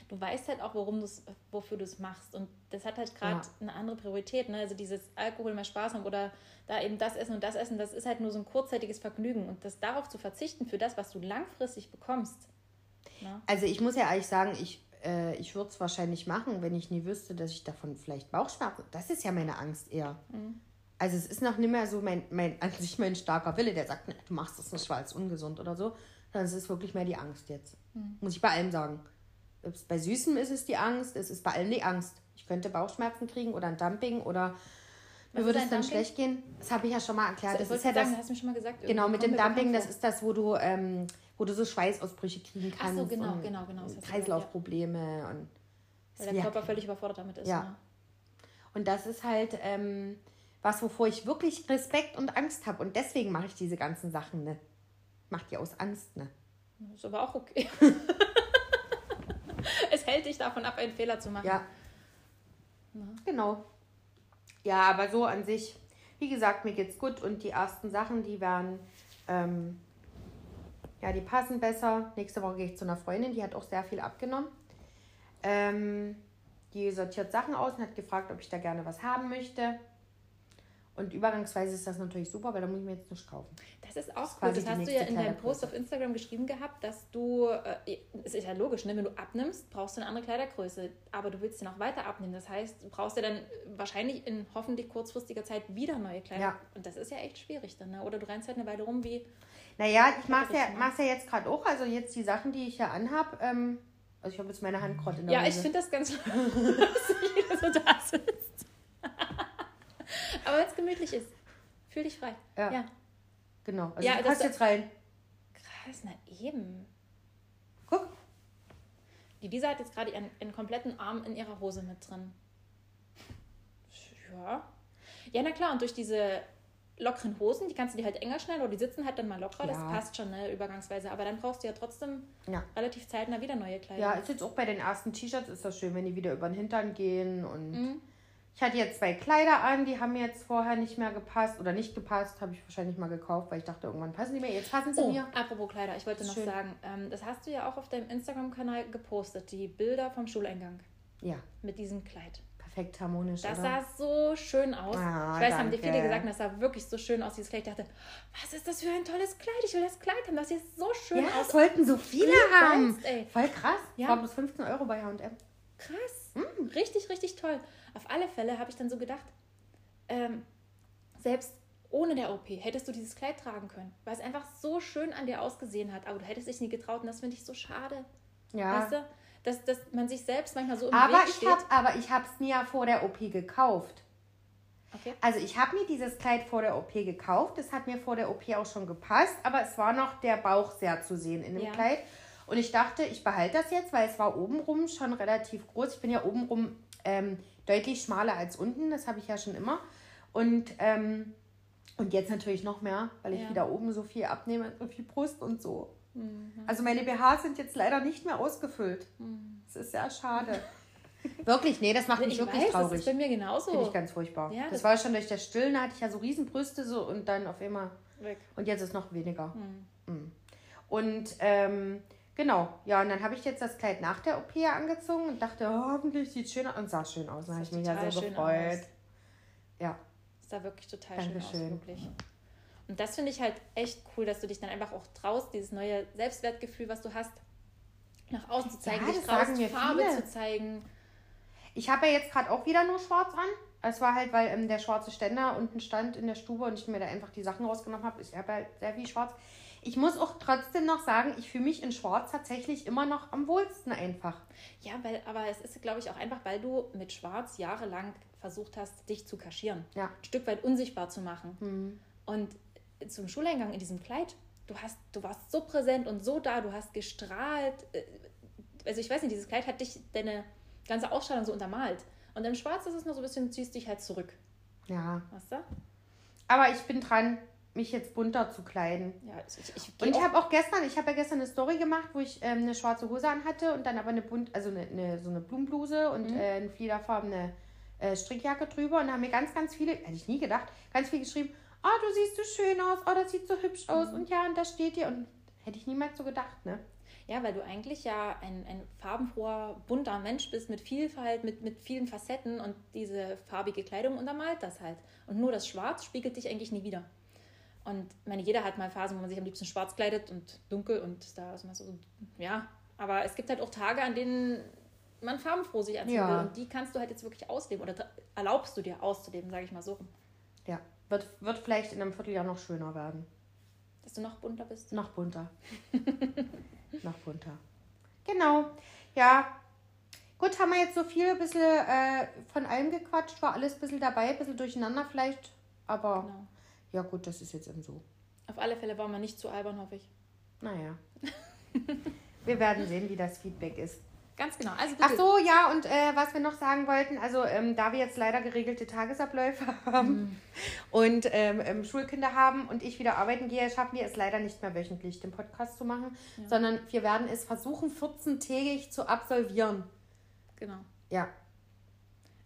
Du weißt halt auch, warum du's, wofür du es machst. Und das hat halt gerade Ja. eine andere Priorität. Ne? Also dieses Alkohol mehr Spaß haben oder da eben das essen und das essen, das ist halt nur so ein kurzzeitiges Vergnügen. Und das darauf zu verzichten für das, was du langfristig bekommst. Ne? Also ich muss ja eigentlich sagen, ich, äh, ich würde es wahrscheinlich machen, wenn ich nie wüsste, dass ich davon vielleicht Bauchschmerzen. Das ist ja meine Angst eher. Also es ist noch nicht mehr so mein, mein, *laughs* an sich mein starker Wille, der sagt, ne, du machst das nicht, weil es ungesund oder so. Sondern es ist wirklich mehr die Angst jetzt. Muss ich bei allem sagen. Bei Süßem ist es die Angst, es ist bei allem die Angst. Ich könnte Bauchschmerzen kriegen oder ein Dumping oder mir würde es dann Dumping? schlecht gehen. Das habe ich ja schon mal erklärt. ich das ist ja sagen, das, hast du mir schon mal gesagt. Genau, mit dem Dumping, das ist das, wo du, ähm, wo du so Schweißausbrüche kriegen Ach so, kannst. genau, und genau, genau, du Kreislaufprobleme und Weil der Ja. Körper völlig überfordert damit ist. Ja. Ne? Und das ist halt ähm, was, wovor ich wirklich Respekt und Angst habe. Und deswegen mache ich diese ganzen Sachen, ne? Macht die aus Angst, ne? Ist aber auch okay. *laughs* es hält dich davon ab, einen Fehler zu machen. Ja. Genau. Ja, aber so an sich, wie gesagt, mir geht's gut und die ersten Sachen, die werden, ähm, ja, die passen besser. Nächste Woche gehe ich zu einer Freundin, die hat auch sehr viel abgenommen. Ähm, die sortiert Sachen aus und hat gefragt, ob ich da gerne was haben möchte. Und übergangsweise ist das natürlich super, weil da muss ich mir jetzt nichts kaufen. Das ist auch ist cool. Das hast du ja in deinem. Post auf Instagram geschrieben gehabt, dass du, äh, es ist ja logisch, ne? wenn du abnimmst, brauchst du eine andere Kleidergröße. Aber du willst sie noch weiter abnehmen. Das heißt, du brauchst ja dann wahrscheinlich in hoffentlich kurzfristiger Zeit wieder neue Kleider. Ja. Und das ist ja echt schwierig dann. Ne? Oder du rennst halt eine Weile rum wie. Naja, ich mache ja, ne? mach's ja jetzt gerade auch. Also jetzt die Sachen, die ich ja anhab. Ähm, also ich habe jetzt meine Hand gerade in der Ja, ich Hose. finde das ganz *laughs* lustig, wie du so da sitzt. Aber wenn es gemütlich ist, fühl dich frei. Ja. ja. Genau, also Ja, du das- passt jetzt rein. Krass, na eben. Guck. Die Lisa hat jetzt gerade ihren, ihren kompletten Arm in ihrer Hose mit drin. Ja. Ja, na klar, und durch diese lockeren Hosen, die kannst du dir halt enger schnallen oder die sitzen halt dann mal lockerer, das Ja. passt schon, ne, übergangsweise. Aber dann brauchst du ja trotzdem Ja. relativ zeitnah wieder neue Kleider. Ja, ist jetzt auch bei den ersten T-Shirts ist das schön, wenn die wieder über den Hintern gehen. Und Mhm. Ich hatte jetzt zwei Kleider an, die haben mir jetzt vorher nicht mehr gepasst oder nicht gepasst, habe ich wahrscheinlich mal gekauft, weil ich dachte, irgendwann passen die mir. Jetzt passen sie Oh, mir. apropos Kleider, ich wollte noch Schön. sagen, ähm, das hast du ja auch auf deinem Instagram-Kanal gepostet, die Bilder vom Schuleingang Ja, mit diesem Kleid. perfekt harmonisch. Das oder? sah so schön aus. Ah, ich weiß, haben dir danke. viele gesagt, das sah wirklich so schön aus, dieses Kleid. Ich dachte, was ist das für ein tolles Kleid? Ich will das Kleid haben, das sieht so schön ja, aus. das wollten so viele haben. Voll krass. Ja. War bloß 15 Euro bei H&M. Krass. Mm. Richtig, richtig toll. Auf alle Fälle habe ich dann so gedacht, ähm, selbst ohne der OP hättest du dieses Kleid tragen können, weil es einfach so schön an dir ausgesehen hat. Aber du hättest dich nie getraut und das finde ich so schade. Ja. Weißt du? Dass, dass man sich selbst manchmal so im aber Weg ich steht. hab, aber ich habe es mir ja vor der OP gekauft. Okay. Also ich habe mir dieses Kleid vor der OP gekauft. Das hat mir vor der OP auch schon gepasst, aber es war noch der Bauch sehr zu sehen in dem Ja. Kleid. Und ich dachte, ich behalte das jetzt, weil es war obenrum schon relativ groß. Ich bin ja obenrum ähm, deutlich schmaler als unten. Das habe ich ja schon immer. Und, ähm, und jetzt natürlich noch mehr, weil ich Ja. wieder oben so viel abnehme, so viel Brust und so. Mhm. Also meine BHs sind jetzt leider nicht mehr ausgefüllt. Das ist sehr schade. *laughs* wirklich, nee, das macht mich Ich wirklich weiß, das traurig. ist bei mir genauso. Finde ich ganz furchtbar. Ja, das, das- war schon durch das Stillen, da hatte ich ja so riesen Brüste so und dann auf einmal. Weg. Und jetzt ist noch weniger. Hm. Mm. Und ähm, genau, ja, und dann habe ich jetzt das Kleid nach der OP angezogen und dachte, oh, hoffentlich sieht schön aus. Und sah schön aus. Dann habe ich mich ja schön gefreut. aus. Ja, Das sah wirklich total schön Dankeschön. aus, wirklich. Und das finde ich halt echt cool, dass du dich dann einfach auch traust, dieses neue Selbstwertgefühl, was du hast, nach außen zu zeigen, Ja, dich traust, Farbe viele. zu zeigen. Ich habe ja jetzt gerade auch wieder nur schwarz an. Es war halt, weil ähm, der schwarze Ständer unten stand in der Stube und ich mir da einfach die Sachen rausgenommen habe. Ich habe halt sehr viel schwarz. Ich muss auch trotzdem noch sagen, ich fühle mich in schwarz tatsächlich immer noch am wohlsten einfach. Ja, weil, aber es ist, glaube ich, auch einfach, weil du mit Schwarz jahrelang versucht hast, dich zu kaschieren. Ja. Ein Stück weit unsichtbar zu machen. Hm. Und zum Schuleingang in diesem Kleid, du hast, du warst so präsent und so da, du hast gestrahlt. Äh, Also ich weiß nicht, dieses Kleid hat dich, deine ganze Ausstrahlung so untermalt. Und im Schwarz ist es nur so ein bisschen, ziehst dich halt zurück. Ja. Weißt du? Aber ich bin dran, mich jetzt bunter zu kleiden. Ja, also ich, ich, Und ich habe auch gestern, ich habe ja gestern eine Story gemacht, wo ich ähm, eine schwarze Hose anhatte und dann aber eine bunt, also eine, eine, so eine Blumenbluse und Mhm. äh, eine fliederfarbene äh, Strickjacke drüber. Und da haben mir ganz, ganz viele, hätte ich nie gedacht, ganz viel geschrieben, oh, du siehst so schön aus, oh, das sieht so hübsch aus Mhm. und ja, und da steht dir. Und hätte ich niemals so gedacht, ne? Ja, weil du eigentlich ja ein, ein farbenfroher, bunter Mensch bist mit Vielfalt, mit, mit vielen Facetten und diese farbige Kleidung untermalt das halt. Und nur das Schwarz spiegelt dich eigentlich nie wieder. Und ich meine, jeder hat mal Phasen, wo man sich am liebsten schwarz kleidet und dunkel und da ist man so, ja. Aber es gibt halt auch Tage, an denen man farbenfroh sich anziehen Ja. Und die kannst du halt jetzt wirklich ausleben oder erlaubst du dir auszuleben, sage ich mal so. Ja. Wird, wird vielleicht in einem Vierteljahr noch schöner werden. Dass du noch bunter bist. Noch bunter. *laughs* noch bunter. Genau. Ja. Gut, haben wir jetzt so viel, ein bisschen äh, von allem gequatscht, war alles ein bisschen dabei, ein bisschen durcheinander vielleicht. Aber Genau. Ja gut, das ist jetzt eben so. Auf alle Fälle waren wir nicht zu albern, hoffe ich. Naja. *laughs* wir werden sehen, wie das Feedback ist. Ganz genau. Also Ach so, ja, und äh, was wir noch sagen wollten, also ähm, da wir jetzt leider geregelte Tagesabläufe *laughs* haben und ähm, ähm, Schulkinder haben und ich wieder arbeiten gehe, schaffen wir es leider nicht mehr wöchentlich, den Podcast zu machen, sondern wir werden es versuchen, 14-tägig zu absolvieren. Genau. Ja,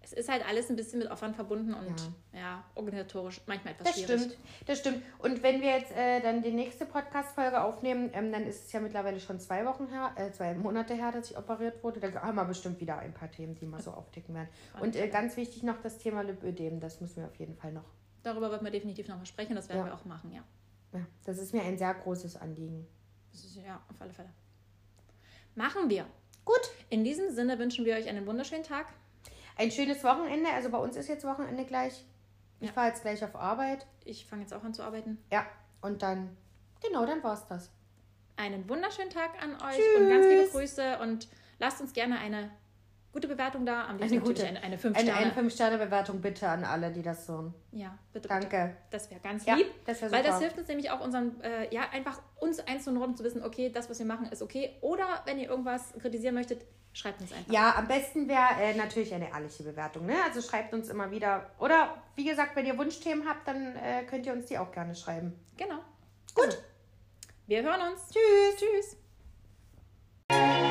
Es ist halt alles ein bisschen mit Aufwand verbunden und ja, organisatorisch manchmal etwas das schwierig. stimmt, das stimmt. Und wenn wir jetzt äh, dann die nächste Podcast-Folge aufnehmen, ähm, dann ist es ja mittlerweile schon zwei Wochen her, äh, zwei Monate her, dass ich operiert wurde. Da haben wir bestimmt wieder ein paar Themen, die mal so aufdecken werden. Und äh, ganz wichtig noch das Thema Lipödem, das müssen wir auf jeden Fall noch. Darüber wird man definitiv nochmal sprechen, das werden Ja. wir auch machen, ja. Ja, das ist mir ein sehr großes Anliegen. Ist, ja, auf alle Fälle. Machen wir. Gut. In diesem Sinne wünschen wir euch einen wunderschönen Tag. Ein schönes Wochenende. Also bei uns ist jetzt Wochenende gleich. Ich Ja. fahre jetzt gleich auf Arbeit. Ich fange jetzt auch an zu arbeiten. Ja, und dann, genau, dann war's das. Einen wunderschönen Tag an euch Tschüss. und ganz liebe Grüße und lasst uns gerne eine gute Bewertung da. Am Eine liebsten gute. natürlich eine, eine 5 Eine, Sterne. eine 5-Sterne-Bewertung bitte an alle, die das hören. ja, bitte, Danke. bitte. Das wäre ganz Ja, lieb. das wäre Weil das hilft uns nämlich auch unseren, äh, ja, einfach uns einzuordnen, zu wissen, okay, das, was wir machen, ist okay. Oder wenn ihr irgendwas kritisieren möchtet, schreibt uns einfach. Ja, am besten wäre äh, natürlich eine ehrliche Bewertung. Ne? Also schreibt uns immer wieder. Oder wie gesagt, wenn ihr Wunschthemen habt, dann äh, könnt ihr uns die auch gerne schreiben. Genau. Gut. Also, wir hören uns. Tschüss. Tschüss.